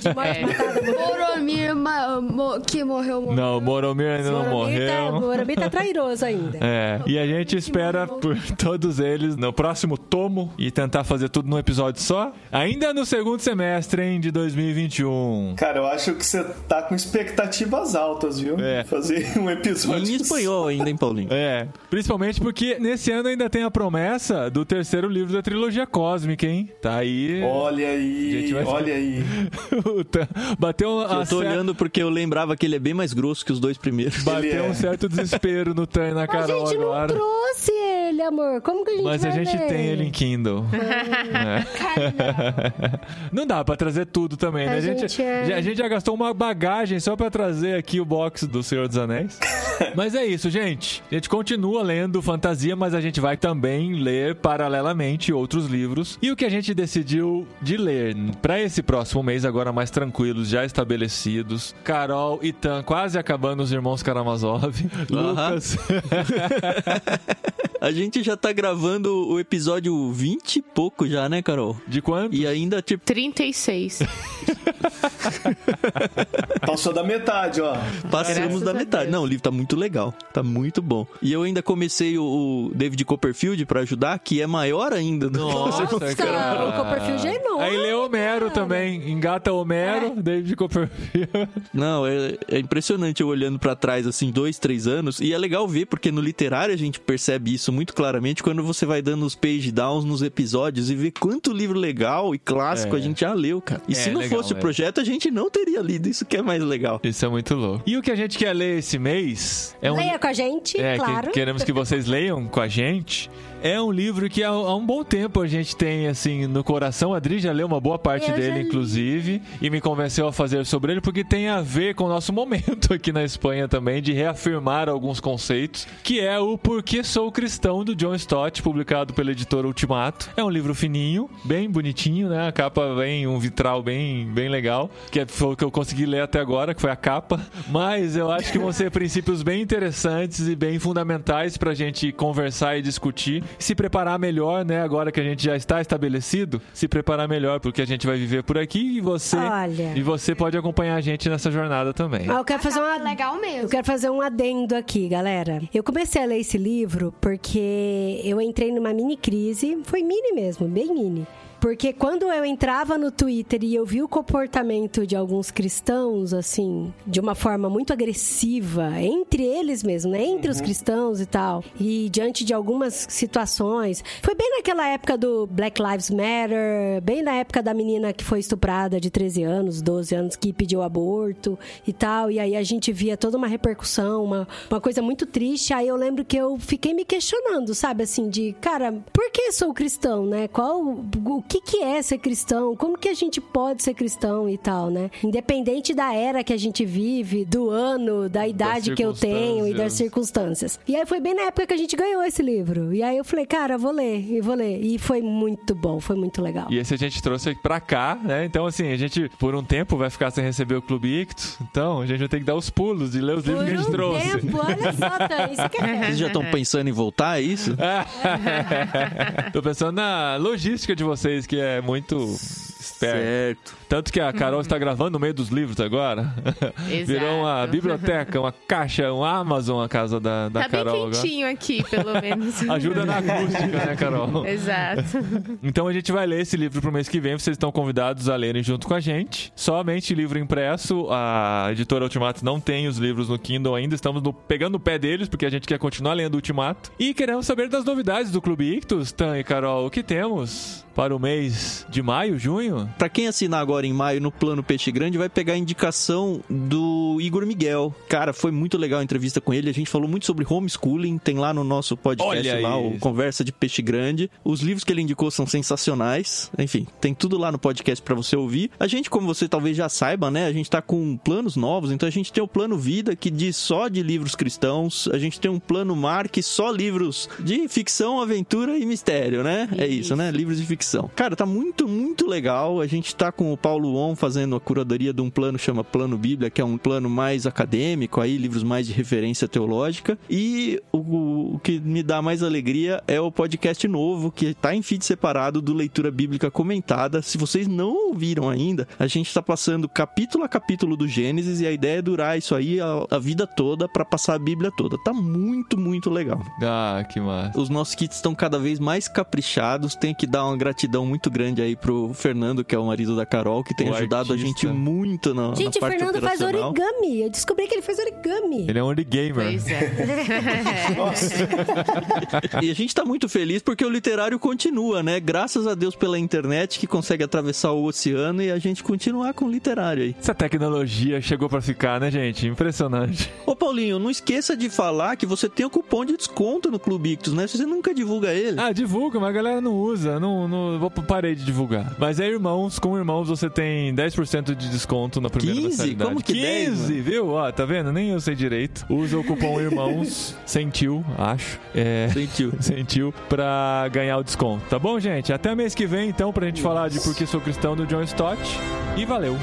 Speaker 5: de morte
Speaker 6: É.
Speaker 5: matada. (laughs)
Speaker 4: Boromir, ma- mo- que morreu, morreu.
Speaker 2: Não, Moromir ainda não
Speaker 5: tá-
Speaker 2: morreu.
Speaker 5: Boromir tá trairoso ainda.
Speaker 2: É, e a gente espera por todos eles no próximo tomo e tentar fazer tudo num episódio só. Ainda no segundo semestre, hein, de 2021.
Speaker 3: Cara, eu acho que você tá com expectativas altas, viu?
Speaker 2: É.
Speaker 3: Fazer um episódio.
Speaker 7: Em espanhol ainda, hein, Paulinho?
Speaker 2: É, principalmente porque nesse ano ainda tem a promessa do terceiro livro da trilogia cósmica, hein? Tá aí.
Speaker 3: Olha aí,
Speaker 2: Gente, vai-
Speaker 3: olha aí. (laughs)
Speaker 2: Bateu a
Speaker 7: Eu tô
Speaker 2: cer-
Speaker 7: olhando porque eu lembrava que ele é bem mais grosso que os dois primeiros.
Speaker 2: Bateu
Speaker 3: é.
Speaker 2: um certo desespero no Tan e na (laughs)
Speaker 5: A
Speaker 2: Carol
Speaker 5: gente não
Speaker 2: agora.
Speaker 5: trouxe ele, amor. Como que a gente
Speaker 2: Mas a gente
Speaker 5: ler?
Speaker 2: tem ele em Kindle. É. Não dá pra trazer tudo também, né?
Speaker 5: A
Speaker 2: A gente,
Speaker 5: gente é-
Speaker 2: já- a gente já gastou uma bagagem só pra trazer aqui o box do Senhor dos Anéis. (laughs) mas é isso, gente. A gente continua lendo fantasia, mas a gente vai também ler paralelamente outros livros. E o que a gente decidiu de ler pra esse próximo mês, agora mais tranquilos, já estabelecidos. Carol e Tan quase acabando os irmãos Karamazov. (laughs) Lucas. (laughs)
Speaker 7: A gente já tá gravando o episódio 20 e pouco já, né, Carol?
Speaker 2: De quanto?
Speaker 7: E ainda, tipo,
Speaker 6: 36. (laughs)
Speaker 3: Passou da metade, ó.
Speaker 7: passamos
Speaker 6: Graças
Speaker 7: da metade.
Speaker 6: Deus.
Speaker 7: Não, o livro tá muito legal. Tá muito bom. E eu ainda comecei o, o David Copperfield pra ajudar, que é maior ainda. do que
Speaker 2: Nossa, (laughs)
Speaker 7: você-
Speaker 2: cara.
Speaker 5: o Copperfield é enorme.
Speaker 2: Aí lê Homero também. Engata Homero, David Copperfield. (laughs)
Speaker 7: Não, é, é impressionante eu olhando pra trás, assim, dois, três anos. E é legal ver, porque no literário a gente percebe isso muito claramente quando você vai dando os page downs nos episódios e vê quanto livro legal e clássico
Speaker 2: É.
Speaker 7: a gente já leu, cara. E
Speaker 2: É,
Speaker 7: se não
Speaker 2: legal,
Speaker 7: fosse o
Speaker 2: é.
Speaker 7: projeto, a gente não teria lido. Isso que é mais legal.
Speaker 2: Isso é muito louco. E o que a gente quer ler esse mês é um.
Speaker 5: Leia com a gente,
Speaker 2: É, que-
Speaker 5: claro.
Speaker 2: queremos que vocês leiam com a gente. É um livro que há, há um bom tempo a gente tem, assim, no coração. A Adri já leu uma boa parte
Speaker 5: Eu já
Speaker 2: dele, inclusive, e me convenceu a fazer sobre ele, porque tem a ver com o nosso (laughs) momento aqui na Espanha também, de reafirmar alguns conceitos, que é o Porquê Sou Cristão, do John Stott, publicado pela editora Ultimato. É um livro fininho, bem bonitinho, né? A capa vem um vitral bem, bem legal, que é- foi o que eu consegui ler até agora, que foi a capa. Mas eu acho que vão ser (laughs) princípios bem interessantes e bem fundamentais pra gente conversar e discutir. Se preparar melhor, né? Agora que a gente já está estabelecido, se preparar melhor porque a gente vai viver por aqui e você
Speaker 5: Olha.
Speaker 2: e você pode acompanhar a gente nessa jornada também.
Speaker 5: Ah, eu quero fazer uma
Speaker 4: Legal mesmo.
Speaker 5: Eu quero fazer um adendo aqui, galera. Eu comecei a ler esse livro porque eu entrei numa mini crise. Foi mini mesmo, bem mini. Porque quando eu entrava no Twitter e eu vi o comportamento de alguns cristãos, assim, de uma forma muito agressiva, entre eles mesmo, né? Entre os cristãos e tal, e diante de algumas situações. Foi bem naquela época do Black Lives Matter, bem na época da menina que foi estuprada de 13 anos, 12 anos, que pediu aborto e tal. E aí a gente via toda uma repercussão, uma, uma coisa muito triste. Aí eu lembro que eu fiquei me questionando, sabe, assim, de, cara, por que sou cristão, né? Qual, o que que é ser cristão? Como que a gente pode ser cristão e tal, né? Independente da era que a gente vive, do ano, da idade que eu tenho e das circunstâncias. E aí foi bem na época que a gente ganhou esse livro. E aí eu falei, cara, vou ler, e vou ler. E foi muito bom, foi muito legal.
Speaker 2: E esse a gente trouxe pra cá, né? Então, assim, a gente, por um tempo, vai ficar sem receber o Clube Ictus. Então, a gente vai ter que dar os pulos de ler os livros
Speaker 5: Por
Speaker 2: que a gente
Speaker 5: um
Speaker 2: trouxe.
Speaker 5: tempo, olha só, é (laughs)
Speaker 7: Vocês já estão pensando em voltar, é isso? (laughs)
Speaker 2: Tô pensando na logística de vocês, que é muito Esperto.
Speaker 7: Certo.
Speaker 2: Tanto que a Carol está gravando no meio dos livros agora. (laughs) Virou uma
Speaker 6: Exato.
Speaker 2: biblioteca, uma caixa, um Amazon a casa da, da
Speaker 6: Tá bem
Speaker 2: Carol agora.
Speaker 6: quentinho aqui, pelo menos. (laughs)
Speaker 2: Ajuda na acústica, né, Carol?
Speaker 6: Exato.
Speaker 2: Então a gente vai ler esse livro pro mês que vem. Vocês estão convidados a lerem junto com a gente. Somente livro impresso. A editora Ultimato não tem os livros no Kindle ainda. Estamos no- pegando o pé deles, porque a gente quer continuar lendo o Ultimato. E queremos saber das novidades do Clube Ictus. Tan e Carol, o que temos para o mês de maio, junho?
Speaker 7: Pra quem assinar agora em maio no plano Peixe Grande, vai pegar a indicação do Igor Miguel. Cara, foi muito legal a entrevista com ele. A gente falou muito sobre homeschooling. Tem lá no nosso podcast
Speaker 2: Olha
Speaker 7: lá, o
Speaker 2: isso.
Speaker 7: Conversa de Peixe Grande. Os livros que ele indicou são sensacionais. Enfim, tem tudo lá no podcast pra você ouvir. A gente, como você talvez já saiba, né? A gente tá com planos novos. Então a gente tem o plano Vida, que diz só de livros cristãos. A gente tem um plano Mar, que só livros de ficção, aventura e mistério, né? É isso, né? Livros de ficção. Cara, tá muito, muito legal. A gente tá com o Paulo On fazendo a curadoria de um plano chama Plano Bíblia, que é um plano mais acadêmico, aí livros mais de referência teológica. E o, o que me dá mais alegria é o podcast novo, que tá em feed separado do Leitura Bíblica Comentada. Se vocês não ouviram ainda, a gente tá passando capítulo a capítulo do Gênesis e a ideia é durar isso aí a, a vida toda pra passar a Bíblia toda. Tá muito, muito legal.
Speaker 2: Ah, que massa.
Speaker 7: Os nossos kits estão cada vez mais caprichados. Tem que dar uma gratidão muito grande aí pro Fernando, que é o marido da Carol, que tem
Speaker 2: O
Speaker 7: ajudado a
Speaker 2: artista.
Speaker 7: gente muito na,
Speaker 5: Gente,
Speaker 7: na
Speaker 5: o
Speaker 7: parte
Speaker 5: Fernando faz origami. Eu descobri que ele faz origami.
Speaker 2: Ele é um gamer.
Speaker 6: Pois é. (laughs)
Speaker 7: E a gente tá muito feliz porque o literário continua, né? Graças a Deus pela internet que consegue atravessar o oceano e a gente continuar com o literário aí.
Speaker 2: Essa tecnologia chegou pra ficar, né, gente? Impressionante.
Speaker 7: Ô Paulinho, não esqueça de falar que você tem o cupom de desconto no Clube Ictus, né? Você nunca divulga ele.
Speaker 2: Ah, divulga, mas a galera não usa. Não, não, vou, parei de divulgar. Mas é irmãos, com irmãos você tem 10% de desconto na primeira
Speaker 7: 15?
Speaker 2: mensalidade.
Speaker 7: Como que 10,
Speaker 2: 15, viu? Ó, tá vendo? Nem eu sei direito. Usa o cupom (laughs) irmãos, sentiu, acho. É.
Speaker 7: Sentiu. (laughs)
Speaker 2: Sentiu pra ganhar o desconto, tá bom, gente? Até mês que vem, então, pra gente falar de Porque Sou Cristão do John Stott. E valeu!